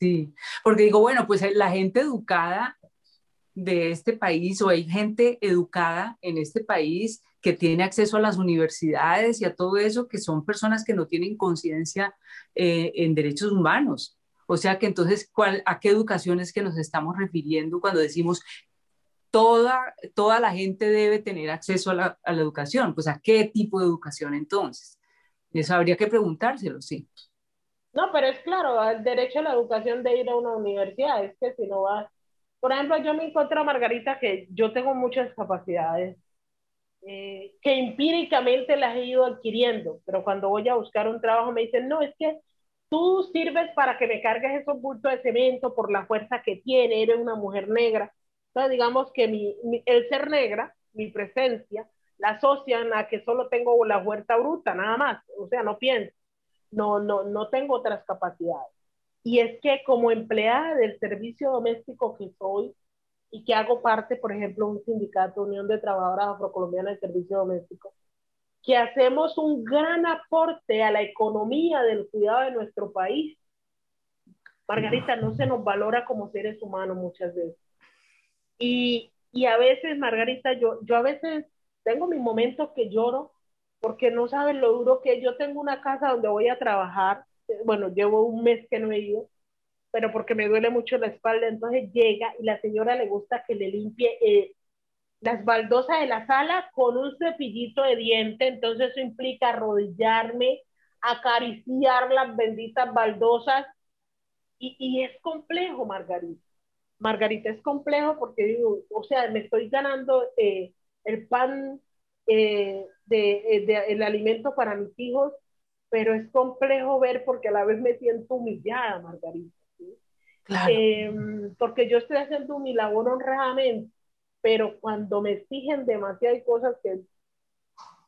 Sí, porque digo, bueno, pues la gente educada de este país o hay gente educada en este país que tiene acceso a las universidades y a todo eso, que son personas que no tienen conciencia eh, en derechos humanos. O sea que entonces, ¿cuál, ¿a qué educación es que nos estamos refiriendo cuando decimos toda, toda la gente debe tener acceso a la, a la educación. Pues a qué tipo de educación entonces. Eso habría que preguntárselo, sí. No, pero es claro, el derecho a la educación de ir a una universidad, es que si no vas, por ejemplo, yo me encuentro, Margarita, que yo tengo muchas capacidades eh, que empíricamente las he ido adquiriendo, pero cuando voy a buscar un trabajo me dicen, no, es que tú sirves para que me cargues esos bultos de cemento por la fuerza que tiene, eres una mujer negra. Entonces, digamos que mi, el ser negra, mi presencia, la asocian a que solo tengo la huerta bruta, nada más. O sea, no pienso, no, no, no tengo otras capacidades. Y es que como empleada del servicio doméstico que soy y que hago parte, por ejemplo, un sindicato, Unión de Trabajadoras Afrocolombianas del Servicio Doméstico, que hacemos un gran aporte a la economía del cuidado de nuestro país. Margarita, no se nos valora como seres humanos muchas veces. Y, y a veces, Margarita, yo, yo a veces tengo mis momentos que lloro porque no saben lo duro que yo tengo una casa donde voy a trabajar. Bueno, llevo un mes que no he ido, pero porque me duele mucho la espalda. Entonces llega y la señora le gusta que le limpie eh, las baldosas de la sala con un cepillito de diente, entonces eso implica arrodillarme, acariciar las benditas baldosas y, y es complejo, Margarita. Margarita, es complejo porque digo, o sea, me estoy ganando eh, el pan, eh, de, de, el alimento para mis hijos, pero es complejo ver porque a la vez me siento humillada, Margarita. Claro. Eh, porque yo estoy haciendo mi labor honradamente, pero cuando me exigen demasiadas cosas que,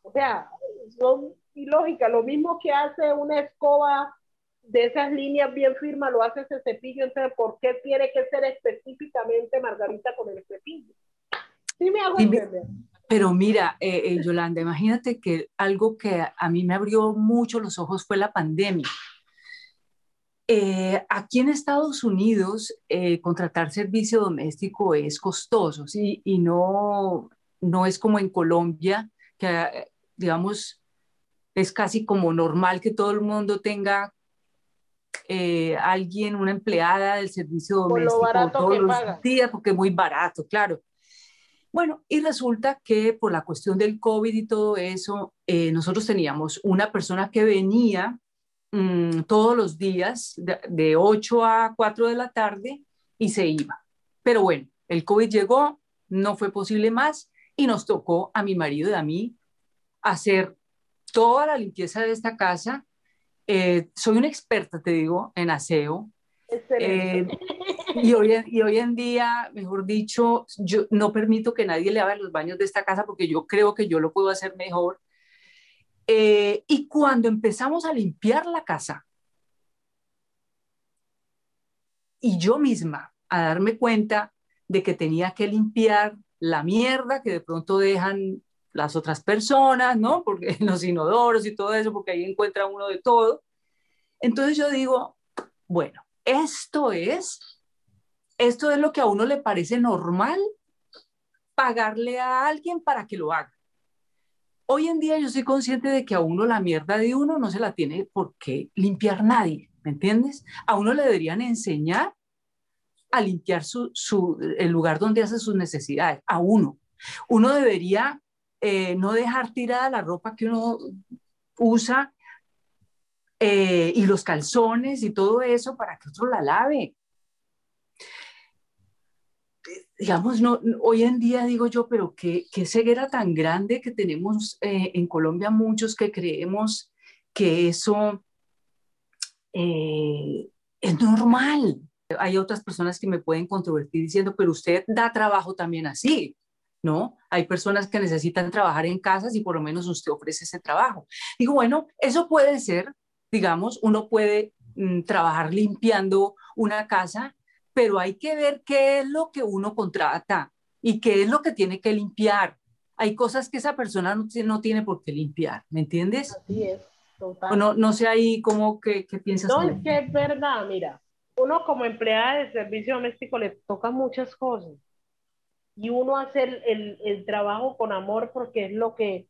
o sea, son ilógicas, lo mismo que hace una escoba de esas líneas bien firmes, lo hace ese cepillo, entonces, ¿por qué tiene que ser específicamente Margarita con el cepillo? Sí me hago entender. Pero mira, eh, eh, Yolanda, imagínate que algo que a mí me abrió mucho los ojos fue la pandemia. Eh, aquí en Estados Unidos, contratar servicio doméstico es costoso, ¿sí? Y no, no es como en Colombia, que, digamos, es casi como normal que todo el mundo tenga eh, alguien, una empleada del servicio doméstico todos los días, porque es muy barato, claro. Bueno, y resulta que por la cuestión del COVID y todo eso, nosotros teníamos una persona que venía Mm, todos los días de, 8 a 4 de la tarde y se iba. Pero bueno, el COVID llegó, no fue posible más y nos tocó a mi marido y a mí hacer toda la limpieza de esta casa. Eh, soy una experta, te digo, en aseo. Eh, y, hoy, y hoy en día, mejor dicho, yo no permito que nadie le haga los baños de esta casa porque yo creo que yo lo puedo hacer mejor eh, y cuando empezamos a limpiar la casa, y yo misma a darme cuenta de que tenía que limpiar la mierda que de pronto dejan las otras personas, ¿no? Porque los inodoros y todo eso, porque ahí encuentra uno de todo. Entonces yo digo, bueno, esto es, esto es lo que a uno le parece normal, pagarle a alguien para que lo haga. Hoy en día yo soy consciente de que a uno la mierda de uno no se la tiene por qué limpiar nadie, ¿me entiendes? A uno le deberían enseñar a limpiar su, el lugar donde hace sus necesidades, a uno. Uno debería eh, no dejar tirada la ropa que uno usa eh, y los calzones y todo eso para que otro la lave digamos, no, hoy en día digo yo, pero qué, qué ceguera tan grande que tenemos eh, en Colombia muchos que creemos que eso eh, es normal. Hay otras personas que me pueden controvertir diciendo, pero usted da trabajo también así, ¿no? Hay personas que necesitan trabajar en casas y por lo menos usted ofrece ese trabajo. Digo, bueno, eso puede ser, digamos, uno puede mm, trabajar limpiando una casa pero hay que ver qué es lo que uno contrata y qué es lo que tiene que limpiar. Hay cosas que esa persona no, no tiene por qué limpiar, ¿me entiendes? Así es, total. No, no sé ahí cómo que, piensas. No, es que es verdad, mira, uno como empleada de servicio doméstico le toca muchas cosas y uno hace el, el trabajo con amor porque es lo que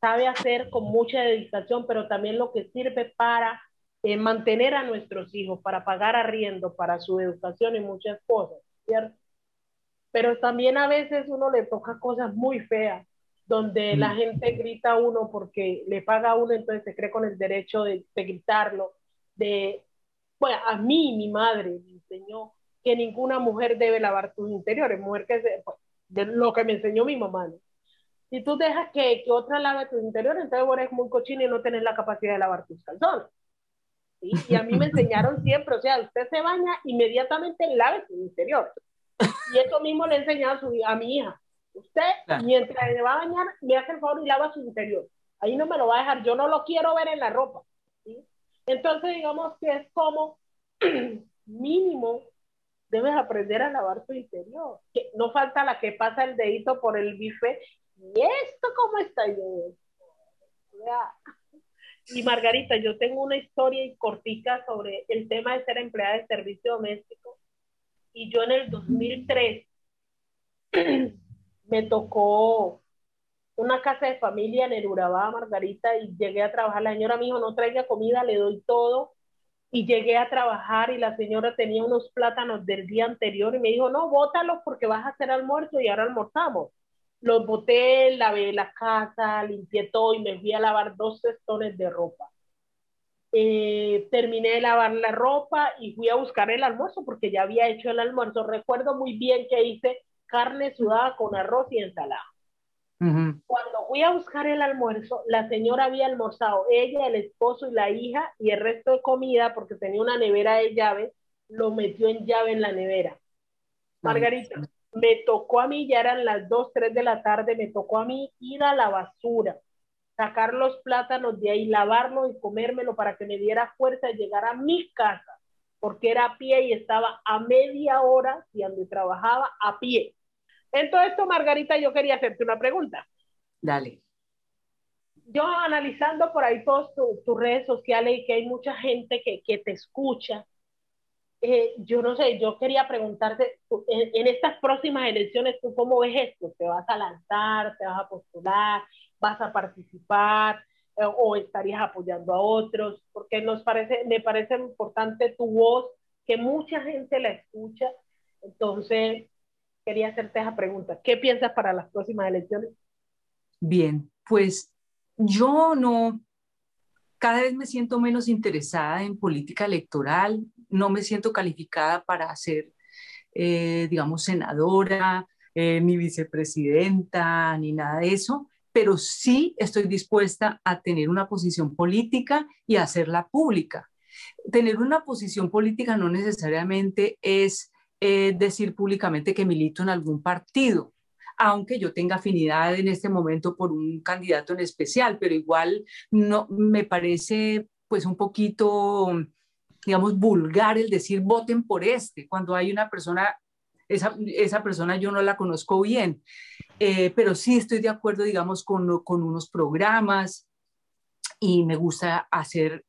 sabe hacer con mucha dedicación, pero también lo que sirve para eh, mantener a nuestros hijos, para pagar arriendo, para su educación y muchas cosas, ¿cierto? Pero también a veces uno le toca cosas muy feas, donde la mm. gente grita a uno porque le paga a uno, entonces se cree con el derecho de, gritarlo. De, bueno, a mí mi madre me enseñó que ninguna mujer debe lavar tus interiores, mujer que se, pues, de lo que me enseñó mi mamá. Si tú dejas que, que otra lave tus interiores, entonces vos eres muy cochina y no tenés la capacidad de lavar tus calzones. Y a mí me enseñaron siempre, o sea, usted se baña, inmediatamente lave su interior. Y eso mismo le he enseñado a, su, a mi hija. Usted, mientras se va a bañar, me hace el favor y lava su interior. Ahí no me lo va a dejar, yo no lo quiero ver en la ropa. Entonces, digamos que es como mínimo debes aprender a lavar tu interior. No falta la que pasa el dedito por el bife. ¿Y esto cómo está? Yo, y Margarita, yo tengo una historia y cortica sobre el tema de ser empleada de servicio doméstico. Y yo en el 2003 me tocó una casa de familia en el Urabá, Margarita, y llegué a trabajar. La señora dijo, no traiga comida, le doy todo. Y llegué a trabajar y la señora tenía unos plátanos del día anterior y me dijo, no, bótalos porque vas a hacer almuerzo y ahora almorzamos. los boté, lavé la casa, limpié todo y me fui a lavar dos cestones de ropa. Eh, terminé de lavar la ropa y fui a buscar el almuerzo porque ya había hecho el almuerzo. Recuerdo muy bien que hice carne sudada con arroz y ensalada. Cuando fui a buscar el almuerzo, la señora había almorzado, ella, el esposo y la hija, y el resto de comida, porque tenía una nevera de llaves, lo metió en llave en la nevera. Margarita, me tocó a mí, ya eran las 2, 3 de la tarde, me tocó a mí ir a la basura, sacar los plátanos de ahí, lavarlo y comérmelo para que me diera fuerza de llegar a mi casa, porque era a pie y estaba a media hora, y donde trabajaba, a pie. En todo esto, Margarita, yo quería hacerte una pregunta. Dale. Yo analizando por ahí todas tus redes sociales y que hay mucha gente que, que te escucha, eh, yo no sé, yo quería preguntarte, en, estas próximas elecciones, ¿tú cómo ves esto? ¿Te vas a lanzar? ¿Te vas a postular? ¿Vas a participar? Eh, ¿O estarías apoyando a otros? Porque nos parece, me parece importante tu voz, que mucha gente la escucha. Entonces, quería hacerte esa pregunta. ¿Qué piensas para las próximas elecciones? Bien, pues yo no, cada vez me siento menos interesada en política electoral, no me siento calificada para ser, eh, digamos, senadora, eh, ni vicepresidenta, ni nada de eso, pero sí estoy dispuesta a tener una posición política y hacerla pública. Tener una posición política no necesariamente es eh, decir públicamente que milito en algún partido aunque yo tenga afinidad en este momento por un candidato en especial, pero igual no me parece pues un poquito digamos, vulgar el decir voten por este, cuando hay una persona, esa, esa persona yo no la conozco bien, eh, pero sí estoy de acuerdo, digamos, con, con unos programas y me gusta hacer,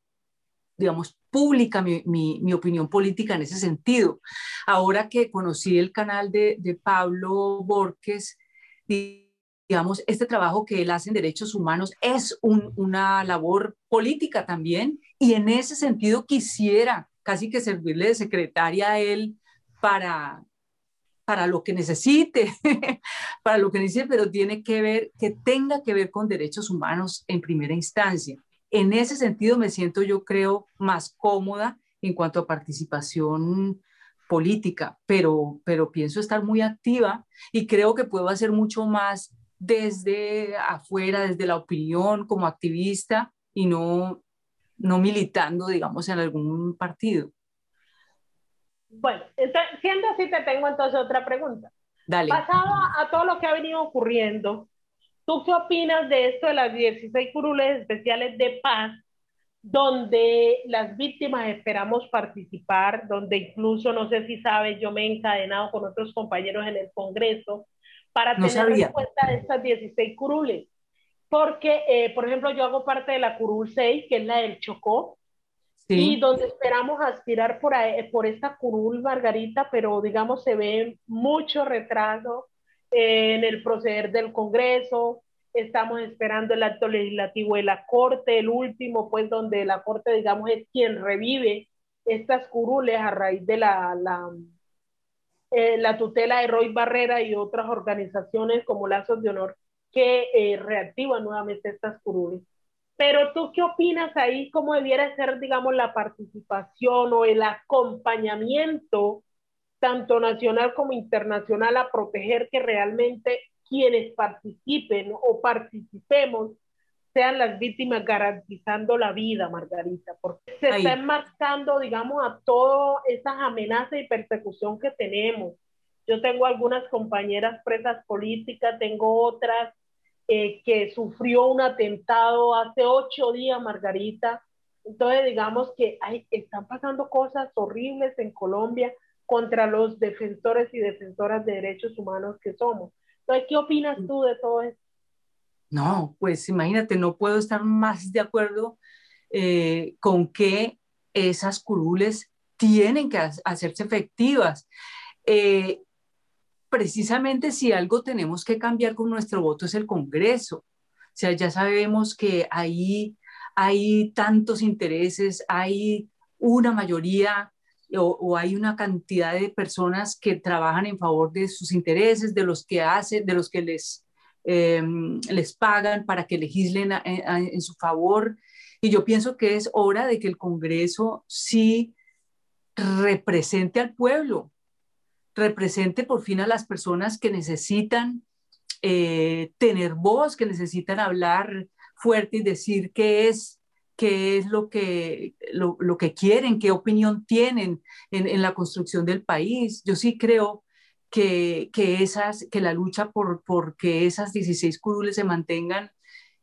digamos, pública mi, mi, opinión política en ese sentido. Ahora que conocí el canal de, de Pablo Borges, digamos, este trabajo que él hace en derechos humanos es una labor política también y en ese sentido quisiera casi que servirle de secretaria a él para, para lo que necesite, para lo que necesite, pero tiene que ver, que tenga que ver con derechos humanos en primera instancia. En ese sentido me siento yo creo más cómoda en cuanto a participación política, pero, pero pienso estar muy activa y creo que puedo hacer mucho más desde afuera, desde la opinión como activista y no, no militando, digamos, en algún partido. Bueno, siendo así, te tengo entonces otra pregunta. Dale. Pasado a todo lo que ha venido ocurriendo, ¿tú qué opinas de esto de las 16 curules especiales de paz, donde las víctimas esperamos participar, donde incluso, no sé si sabes, yo me he encadenado con otros compañeros en el Congreso para tener en cuenta estas 16 curules? porque, eh, por ejemplo, yo hago parte de la Curul 6, que es la del Chocó, y donde esperamos aspirar por, por esta curul, Margarita, pero digamos se ve mucho retraso en el proceder del Congreso, estamos esperando el acto legislativo de la Corte, el último, pues donde la Corte, digamos, es quien revive estas curules a raíz de la, la, eh, la tutela de Roy Barrera y otras organizaciones como Lazos de Honor que eh, reactiva nuevamente estas curules. Pero tú qué opinas ahí, cómo debiera ser, digamos, la participación o el acompañamiento, tanto nacional como internacional, a proteger que realmente quienes participen o participemos sean las víctimas garantizando la vida, Margarita, porque se está enmarcando, digamos, a todas esas amenazas y persecución que tenemos. Yo tengo algunas compañeras presas políticas, tengo otras eh, que sufrió un atentado hace ocho días, Margarita. Entonces, digamos que hay, están pasando cosas horribles en Colombia contra los defensores y defensoras de derechos humanos que somos. Entonces, ¿qué opinas tú de todo esto? No, pues imagínate, no puedo estar más de acuerdo eh, con que esas curules tienen que hacerse efectivas. Eh, precisamente si algo tenemos que cambiar con nuestro voto es el Congreso. O sea, ya sabemos que ahí hay tantos intereses, hay una mayoría o, hay una cantidad de personas que trabajan en favor de sus intereses, de los que hacen, de los que les em, les pagan para que legislen en su favor. Y yo pienso que es hora de que el Congreso sí represente al pueblo, represente por fin a las personas que necesitan eh, tener voz, que necesitan hablar fuerte y decir qué es, qué es lo que, lo, que quieren, qué opinión tienen en, la construcción del país. Yo sí creo que, esas, que la lucha por, por que esas 16 curules se mantengan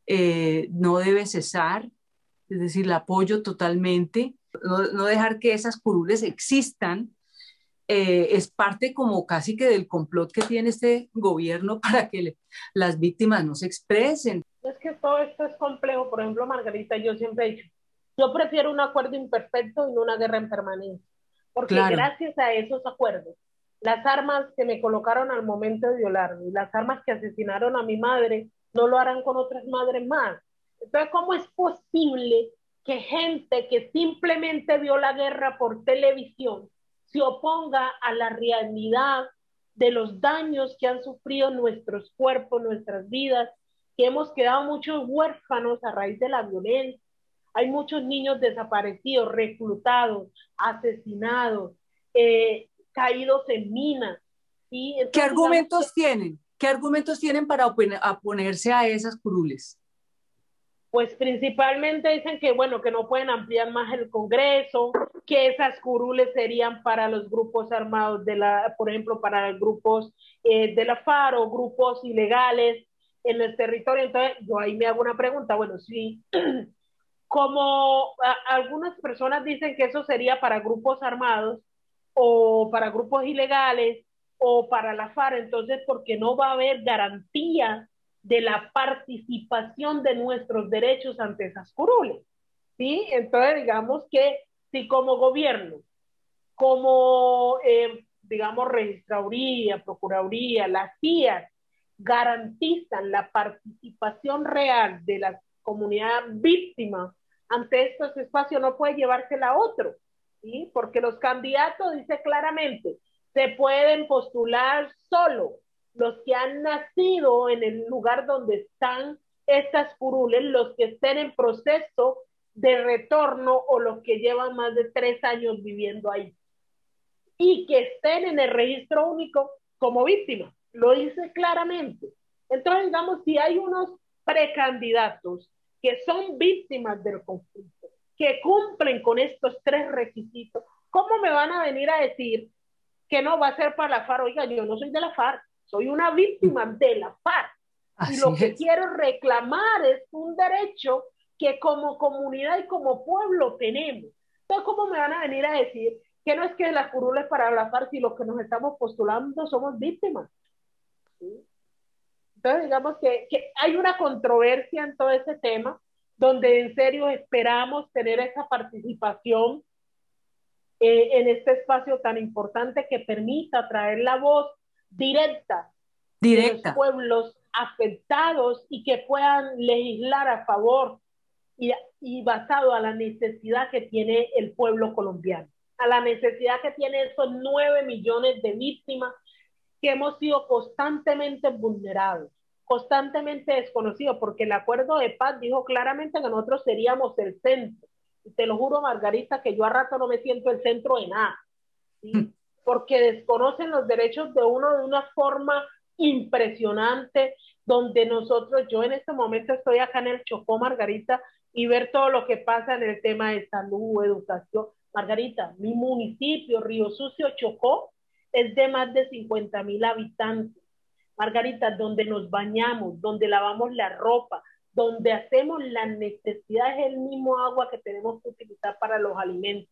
eh, no debe cesar, es decir, la apoyo totalmente, no, dejar que esas curules existan, eh, es parte como casi que del complot que tiene este gobierno para que las víctimas no se expresen. Es que todo esto es complejo. Por ejemplo, Margarita, yo siempre he dicho, yo prefiero un acuerdo imperfecto y no una guerra en permanencia. Porque gracias a esos acuerdos, las armas que me colocaron al momento de violarme las armas que asesinaron a mi madre no lo harán con otras madres más. Entonces, ¿cómo es posible que gente que simplemente vio la guerra por televisión se oponga a la realidad de los daños que han sufrido nuestros cuerpos, nuestras vidas, que hemos quedado muchos huérfanos a raíz de la violencia. Hay muchos niños desaparecidos, reclutados, asesinados, eh, caídos en minas. ¿Qué argumentos tienen? ¿Qué argumentos tienen para oponerse a esas curules? pues principalmente dicen que, bueno, que no pueden ampliar más el Congreso, que esas curules serían para los grupos armados de la, por ejemplo, para grupos eh, de la FARC o grupos ilegales en el territorio. Entonces, yo ahí me hago una pregunta, bueno, sí, como algunas personas dicen que eso sería para grupos armados o para grupos ilegales o para la FARC, entonces, porque no va a haber garantía de la participación de nuestros derechos ante esas curules. ¿sí? Entonces, digamos que si como gobierno, como, eh, digamos, registraduría, procuraduría, las CIA, garantizan la participación real de la comunidad víctima ante estos espacios, no puede llevársela a otro, ¿sí? porque los candidatos, dice claramente, se pueden postular solo los que han nacido en el lugar donde están estas curules, los que estén en proceso de retorno o los que llevan más de tres años viviendo ahí y que estén en el registro único como víctimas. Lo dice claramente. Entonces, digamos, si hay unos precandidatos que son víctimas del conflicto, que cumplen con estos tres requisitos, ¿cómo me van a venir a decir que no va a ser para la FARC? Oiga, yo no soy de la FARC soy una víctima de la FARC. y lo que quiero reclamar es un derecho que como comunidad y como pueblo tenemos. Entonces, ¿cómo me van a venir a decir que no es que las curules para la FARC y los que nos estamos postulando somos víctimas? Entonces, digamos que, que, hay una controversia en todo ese tema, donde en serio esperamos tener esa participación eh, en este espacio tan importante que permita traer la voz directa, directa. de los pueblos afectados y que puedan legislar a favor y, y basado a la necesidad que tiene el pueblo colombiano, a la necesidad que tiene esos nueve millones de víctimas que hemos sido constantemente vulnerados, constantemente desconocidos, porque el acuerdo de paz dijo claramente que nosotros seríamos el centro. Y te lo juro, Margarita, que yo a rato no me siento el centro de nada. ¿sí? porque desconocen los derechos de uno de una forma impresionante, donde nosotros, yo en este momento estoy acá en el Chocó, Margarita, y ver todo lo que pasa en el tema de salud, educación. Margarita, mi municipio, Río Sucio, Chocó, es de más de 50 mil habitantes. Margarita, donde nos bañamos, donde lavamos la ropa, donde hacemos las necesidades, el mismo agua que tenemos que utilizar para los alimentos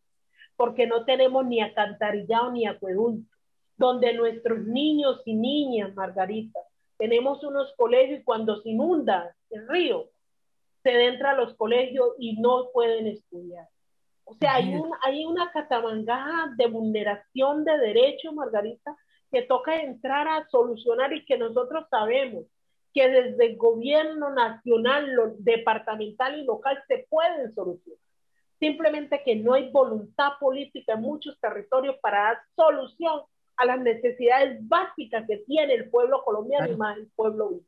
porque no tenemos ni acantarillado ni acueducto, donde nuestros niños y niñas, Margarita, tenemos unos colegios y cuando se inunda el río, se entra a los colegios y no pueden estudiar. O sea, hay, un, hay una catamangada de vulneración de derechos, Margarita, que toca entrar a solucionar y que nosotros sabemos que desde el gobierno nacional, departamental y local se pueden solucionar. Simplemente que no hay voluntad política en muchos territorios para dar solución a las necesidades básicas que tiene el pueblo colombiano y más el pueblo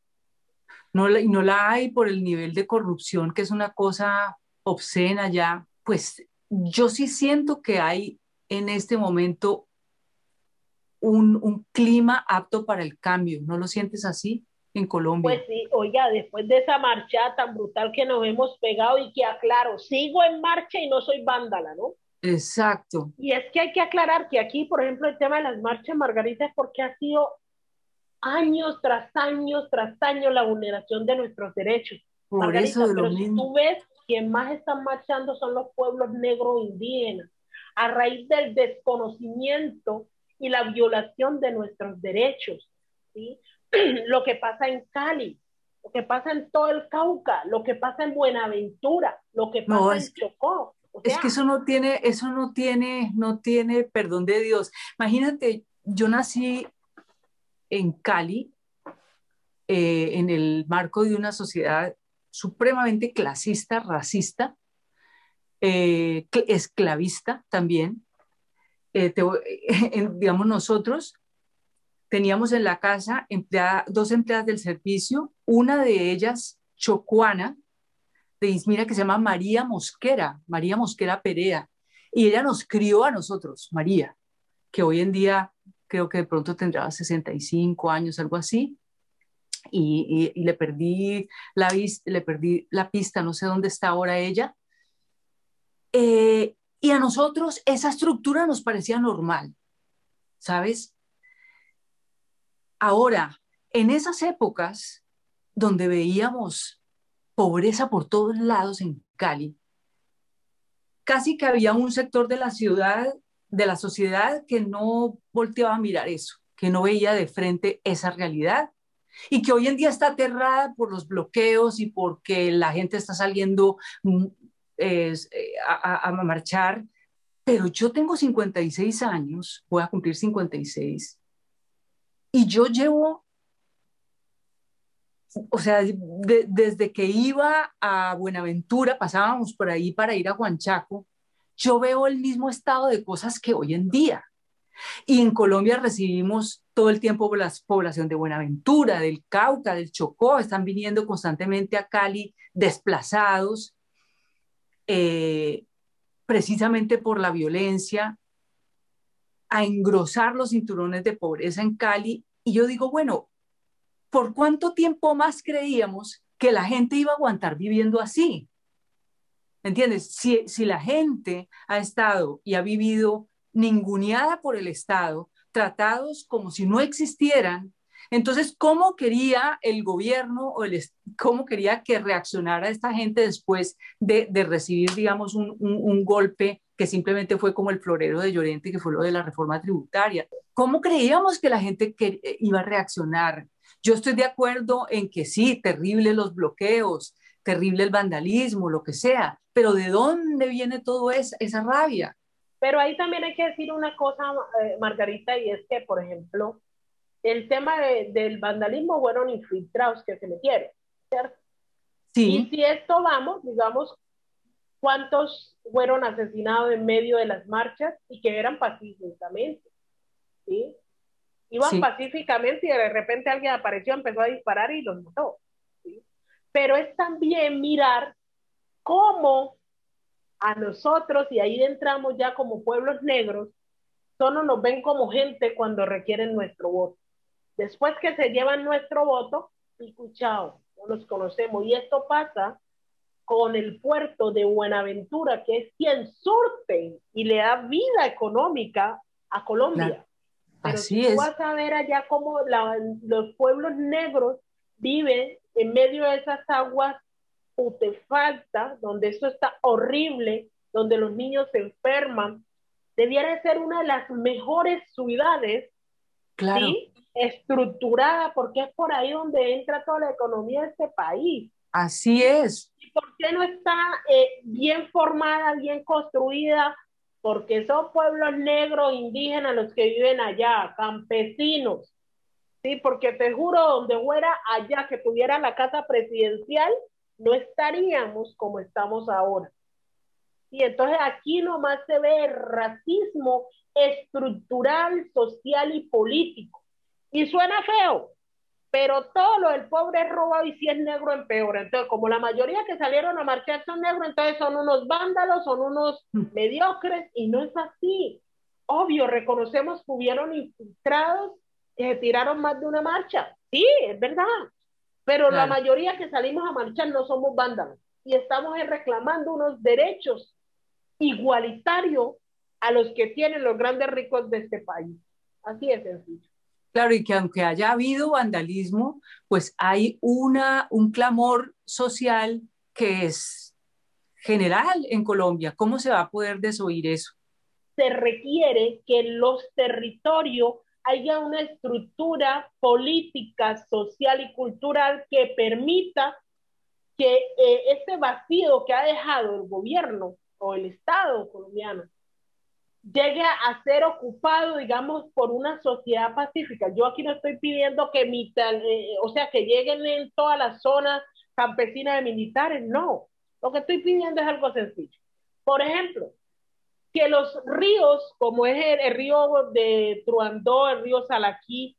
no y no la hay por el nivel de corrupción, que es una cosa obscena ya, pues yo sí siento que hay en este momento un, un clima apto para el cambio. ¿No lo sientes así? en Colombia. Pues sí, oiga, después de esa marcha tan brutal que nos hemos pegado y que aclaro, sigo en marcha y no soy vándala, ¿no? Exacto. Y es que hay que aclarar que aquí, por ejemplo, el tema de las marchas, Margarita, es porque ha sido años tras años tras años la vulneración de nuestros derechos. Por Margarita, eso de lo pero si mismo. tú ves, quien más están marchando son los pueblos negros indígenas, a raíz del desconocimiento y la violación de nuestros derechos. ¿sí? lo que pasa en Cali, lo que pasa en todo el Cauca, lo que pasa en Buenaventura, lo que pasa No, en Chocó. O Es que eso no tiene, eso no tiene, no tiene perdón de Dios. Imagínate, yo nací en Cali, eh, en el marco de una sociedad supremamente clasista, racista, eh, cl- esclavista también. Eh, digamos, nosotros teníamos en la casa dos empleadas del servicio, una de ellas chocuana, de Ismira, que se llama María Mosquera, María Mosquera Perea, y ella nos crió a nosotros, María, que hoy en día creo que de pronto tendrá 65 años, algo así, y, le perdí la vis- le perdí la pista, no sé dónde está ahora ella. Eh, y a nosotros esa estructura nos parecía normal, ¿sabes? Ahora, en esas épocas donde veíamos pobreza por todos lados en Cali, casi que había un sector de la ciudad, de la sociedad, que no volteaba a mirar eso, que no veía de frente esa realidad y que hoy en día está aterrada por los bloqueos y porque la gente está saliendo mm, eh, a, marchar. Pero yo tengo 56 años, voy a cumplir 56, y yo llevo, o sea, de- desde que iba a Buenaventura, pasábamos por ahí para ir a Huanchaco, yo veo el mismo estado de cosas que hoy en día. Y en Colombia recibimos todo el tiempo la población de Buenaventura, del Cauca, del Chocó, están viniendo constantemente a Cali desplazados, eh, precisamente por la violencia, a engrosar los cinturones de pobreza en Cali. Y yo digo, bueno, ¿por cuánto tiempo más creíamos que la gente iba a aguantar viviendo así? ¿Entiendes? Si, si la gente ha estado y ha vivido ninguneada por el Estado, tratados como si no existieran, entonces, ¿cómo quería el gobierno o el, cómo quería que reaccionara esta gente después de, recibir, digamos, un, golpe que simplemente fue como el florero de Llorente, que fue lo de la reforma tributaria? ¿Cómo creíamos que la gente que, eh, iba a reaccionar? Yo estoy de acuerdo en que sí, terrible los bloqueos, terrible el vandalismo, lo que sea, pero ¿de dónde viene todo esa, esa rabia? Pero ahí también hay que decir una cosa, eh, Margarita, y es que, por ejemplo, el tema de- del vandalismo fueron infiltrados que se metieron, ¿cierto? Y Sí, si esto vamos, digamos, ¿cuántos fueron asesinados en medio de las marchas y que eran pacíficamente? ¿Sí? Iban Sí. pacíficamente y de repente alguien apareció, empezó a disparar y los mató. ¿sí? Pero es también mirar cómo a nosotros, y ahí entramos ya como pueblos negros, solo nos ven como gente cuando requieren nuestro voto. Después que se llevan nuestro voto, pico chao, no los conocemos. Y esto pasa con el puerto de Buenaventura, que es quien surte y le da vida económica a Colombia. Claro. Pero Así tú es. vas a ver allá cómo la- los pueblos negros viven en medio de esas aguas putefactas, donde eso está horrible, donde los niños se enferman, debiera ser una de las mejores ciudades claro. ¿sí? estructurada, porque es por ahí donde entra toda la economía de este país. Así es. ¿Y por qué no está eh, bien formada, bien construida? Porque son pueblos negros, indígenas los que viven allá, campesinos. Sí, porque te juro, donde fuera allá que tuviera la casa presidencial, no estaríamos como estamos ahora. Y entonces aquí nomás se ve el racismo estructural, social y político. Y suena feo, pero todo lo del pobre es robado y si es negro empeora. Entonces, como la mayoría que salieron a marchar son negros, entonces son unos vándalos, son unos mediocres, y no es así. Obvio, reconocemos que hubieron infiltrados que se tiraron más de una marcha. Sí, es verdad. Pero la mayoría que salimos a marchar no somos vándalos y estamos reclamando unos derechos igualitarios a los que tienen los grandes ricos de este país. Así es sencillo. Claro, y que aunque haya habido vandalismo, pues hay una, un clamor social que es general en Colombia. ¿Cómo se va a poder desoír eso? Se requiere que los territorios haya una estructura política, social y cultural que permita que eh, este vacío que ha dejado el gobierno o el Estado colombiano llegue a ser ocupado, digamos, por una sociedad pacífica. Yo aquí no estoy pidiendo que, eh, o sea, que lleguen en todas las zonas campesinas de militares, no. Lo que estoy pidiendo es algo sencillo. Por ejemplo, que los ríos, como es el, río de Truandó, el río Salaquí,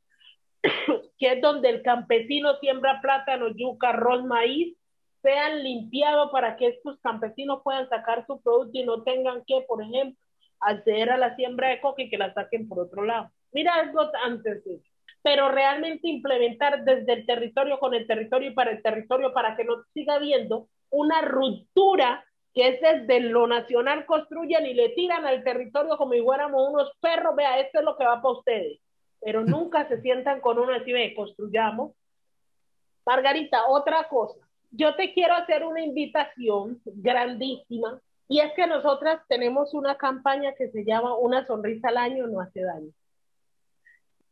que es donde el campesino siembra plátano, yuca, arroz, maíz, sean limpiados para que estos campesinos puedan sacar su producto y no tengan que, por ejemplo, acceder a la siembra de coca y que la saquen por otro lado. Mira algo antes pero realmente implementar desde el territorio con el territorio y para el territorio para que no siga habiendo una ruptura que es desde lo nacional construyen y le tiran al territorio como si fuéramos unos perros, vea, esto es lo que va para ustedes, pero nunca se sientan con uno y ve, construyamos. Margarita, otra cosa, yo te quiero hacer una invitación grandísima y es que nosotras tenemos una campaña que se llama Una sonrisa al año no hace daño.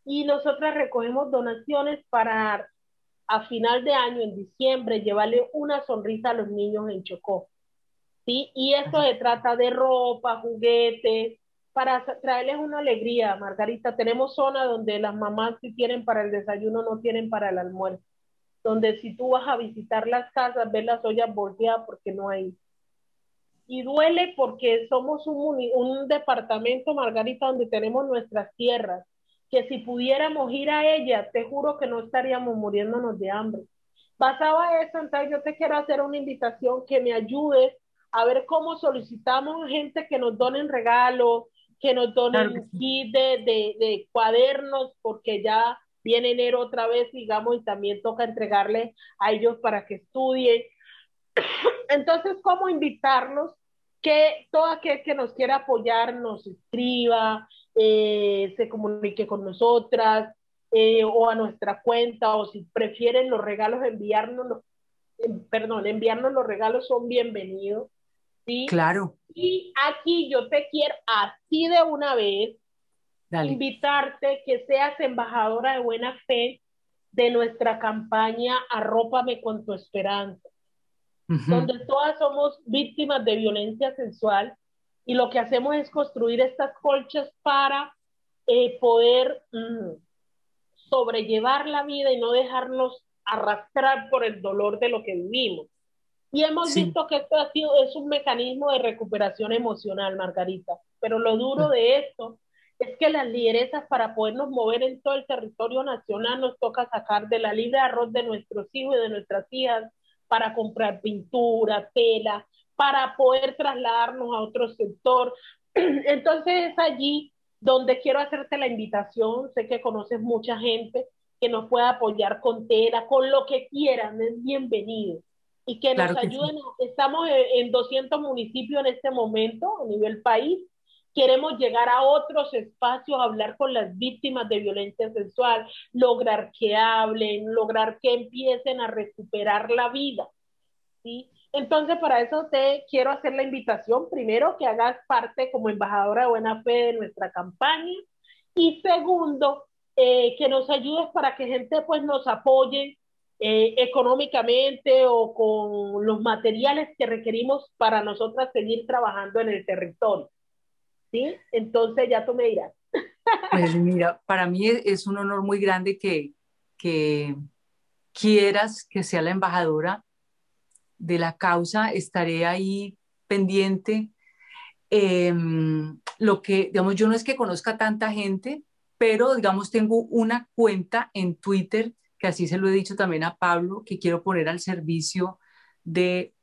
Y nosotras recogemos donaciones para a final de año, en diciembre, llevarle una sonrisa a los niños en Chocó. ¿Sí? Y eso se trata de ropa, juguetes, para traerles una alegría, Margarita. Tenemos zona donde las mamás si tienen para el desayuno no tienen para el almuerzo. Donde si tú vas a visitar las casas, ves las ollas volteadas porque no hay y duele porque somos un, departamento, Margarita, donde tenemos nuestras tierras, que si pudiéramos ir a ellas, te juro que no estaríamos muriéndonos de hambre. Basado a eso, entonces yo te quiero hacer una invitación que me ayudes a ver cómo solicitamos gente que nos donen regalos, que nos donen kit de, de, de, cuadernos, porque ya viene enero otra vez, digamos, y también toca entregarle a ellos para que estudien. Entonces, ¿cómo invitarlos que todo aquel que nos quiera apoyar nos escriba, eh, se comunique con nosotras eh, o a nuestra cuenta o si prefieren los regalos enviarnos, perdón, enviarnos los regalos son bienvenidos. ¿Sí? Claro. Y aquí yo te quiero así de una vez invitarte que seas embajadora de buena fe de nuestra campaña Arrópame con tu esperanza donde todas somos víctimas de violencia sexual y lo que hacemos es construir estas colchas para eh, poder mm, sobrellevar la vida y no dejarnos arrastrar por el dolor de lo que vivimos. Y hemos visto que esto ha sido, es un mecanismo de recuperación emocional, Margarita. Pero lo duro de esto es que las lideresas para podernos mover en todo el territorio nacional nos toca sacar de la libre arroz de nuestros hijos y de nuestras hijas para comprar pintura, tela, para poder trasladarnos a otro sector. Entonces es allí donde quiero hacerte la invitación. Sé que conoces mucha gente que nos pueda apoyar con tela, con lo que quieran, es bienvenido. Y que nos ayuden. Estamos en 200 municipios en este momento a nivel país Queremos llegar a otros espacios, hablar con las víctimas de violencia sexual, lograr que hablen, lograr que empiecen a recuperar la vida. ¿sí? Entonces, para eso te quiero hacer la invitación, primero, que hagas parte como embajadora de buena fe de nuestra campaña y segundo, eh, que nos ayudes para que gente pues nos apoye eh, económicamente o con los materiales que requerimos para nosotras seguir trabajando en el territorio. ¿sí? Entonces ya tú me dirás. Pues mira, para mí es un honor muy grande que, que quieras que sea la embajadora de la causa, estaré ahí pendiente. Em, lo que, digamos, yo no es que conozca tanta gente, pero digamos, tengo una cuenta en Twitter que así se lo he dicho también a Pablo, que quiero poner al servicio de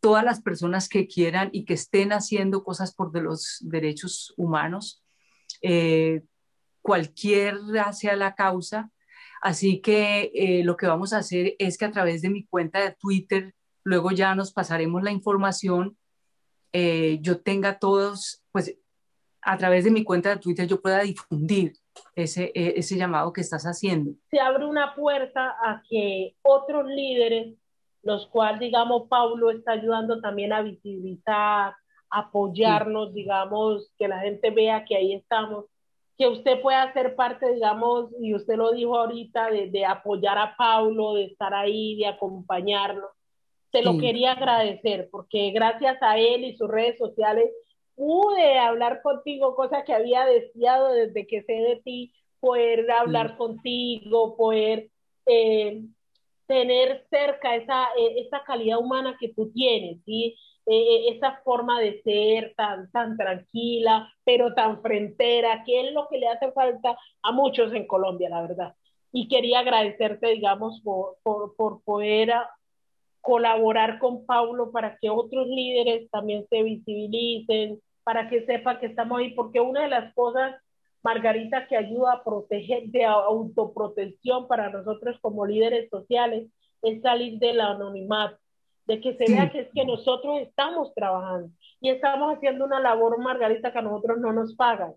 todas las personas que quieran y que estén haciendo cosas por los derechos humanos, eh, cualquiera sea la causa. Así que eh, lo que vamos a hacer es que a través de mi cuenta de Twitter, luego ya nos pasaremos la información, eh, yo tenga todos, pues a través de mi cuenta de Twitter yo pueda difundir ese, e, ese llamado que estás haciendo. Se abre una puerta a que otros líderes, los cuales, digamos, Paulo está ayudando también a visibilizar, apoyarnos, digamos, que la gente vea que ahí estamos, que usted pueda ser parte, digamos, y usted lo dijo ahorita, de, de apoyar a Paulo, de estar ahí, de acompañarlo. Te lo quería agradecer porque gracias a él y sus redes sociales pude hablar contigo, cosa que había deseado desde que sé de ti, poder hablar contigo, poder eh, tener cerca esa, e, esa calidad humana que tú tienes, ¿sí? E, e, esa forma de ser tan, tan tranquila, pero tan frentera, que es lo que le hace falta a muchos en Colombia, la verdad. Y quería agradecerte, digamos, por, por, por poder colaborar con Paulo para que otros líderes también se visibilicen, para que sepa que estamos ahí, porque una de las cosas, Margarita, que ayuda a proteger de autoprotección para nosotros como líderes sociales es salir del anonimato, de que se vea que es que nosotros estamos trabajando y estamos haciendo una labor, Margarita, que a nosotros no nos pagan.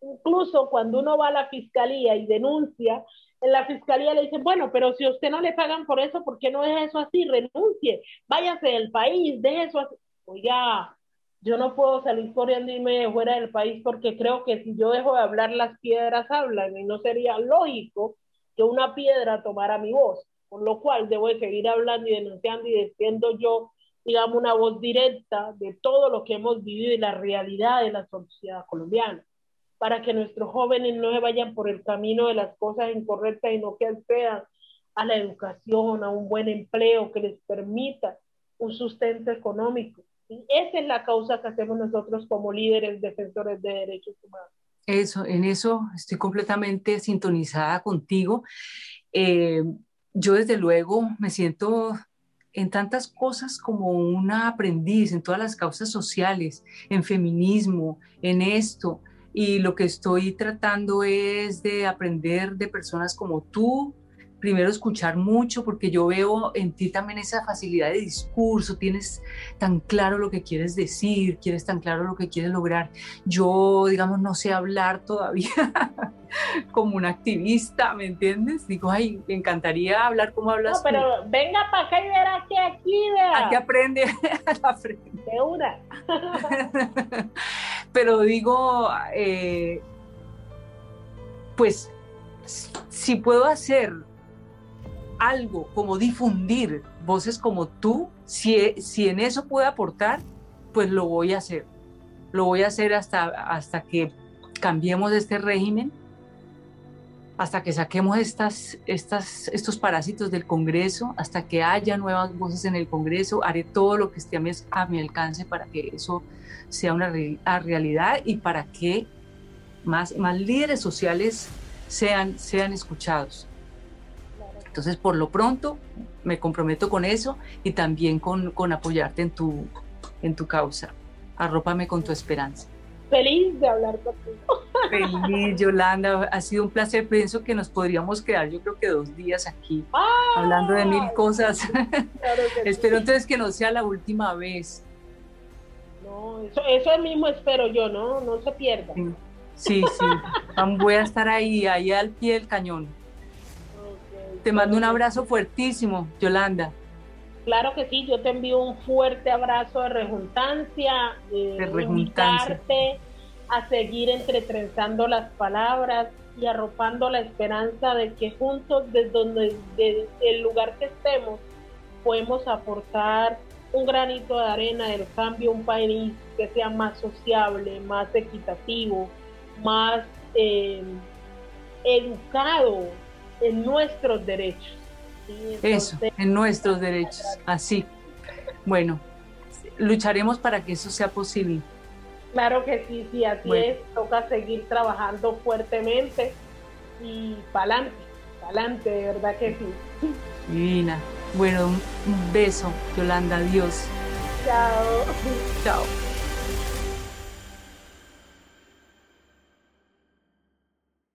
Incluso cuando uno va a la fiscalía y denuncia, en la fiscalía le dicen, bueno, pero si usted no le pagan por eso, ¿por qué no es eso así? Renuncie, váyase del país, deje eso así. Oiga, yo no puedo salir corriendo y me fuera del país porque creo que si yo dejo de hablar, las piedras hablan y no sería lógico que una piedra tomara mi voz, por lo cual debo de seguir hablando y denunciando y diciendo yo, digamos, una voz directa de todo lo que hemos vivido y la realidad de la sociedad colombiana para que nuestros jóvenes no se vayan por el camino de las cosas incorrectas y no que accedan a la educación, a un buen empleo que les permita un sustento económico. Y esa es la causa que hacemos nosotros como líderes defensores de derechos humanos. Eso, en eso estoy completamente sintonizada contigo. Eh, yo desde luego me siento en tantas cosas como una aprendiz, en todas las causas sociales, en feminismo, en esto, y lo que estoy tratando es de aprender de personas como tú, primero escuchar mucho, porque yo veo en ti también esa facilidad de discurso, tienes tan claro lo que quieres decir, quieres tan claro lo que quieres lograr. Yo, digamos, no sé hablar todavía como un activista, ¿me entiendes? Digo, ay, me encantaría hablar como hablas. No, pero venga para acá y verá que aquí, vea. Aquí aprende a frente. De una. pero digo, eh, pues si puedo hacer algo como difundir voces como tú, si, si en eso puedo aportar, pues lo voy a hacer. Lo voy a hacer hasta, hasta que cambiemos este régimen, hasta que saquemos estas, estas, estos parásitos del Congreso, hasta que haya nuevas voces en el Congreso. Haré todo lo que esté a mi, a mi alcance para que eso sea una realidad y para que más, más líderes sociales sean, sean escuchados. Entonces, por lo pronto, me comprometo con eso y también con, con apoyarte en tu, en tu causa. Arrópame con tu esperanza. Feliz de hablar contigo. Feliz, Yolanda. Ha sido un placer. Pienso que nos podríamos quedar, yo creo que dos días aquí, hablando de mil cosas. Espero entonces que no sea la última vez. No, eso, eso mismo espero yo, ¿no? No se pierda. Sí, sí. Voy a estar ahí, ahí al pie del cañón. Te mando un abrazo fuertísimo, Yolanda. Claro que sí, yo te envío un fuerte abrazo de rejuntancia, de, invitarte a seguir entretrenzando las palabras y arropando la esperanza de que juntos, desde donde, desde el lugar que estemos, podemos aportar un granito de arena del cambio, un país que sea más sociable, más equitativo, más eh, educado en nuestros derechos. eso, en nuestros derechos, así. Bueno, lucharemos para que eso sea posible. Claro que sí, sí, así es. Toca seguir trabajando fuertemente y para adelante. Adelante, de verdad que sí. Divina. Bueno, un beso, Yolanda. Adiós. Chao. Chao.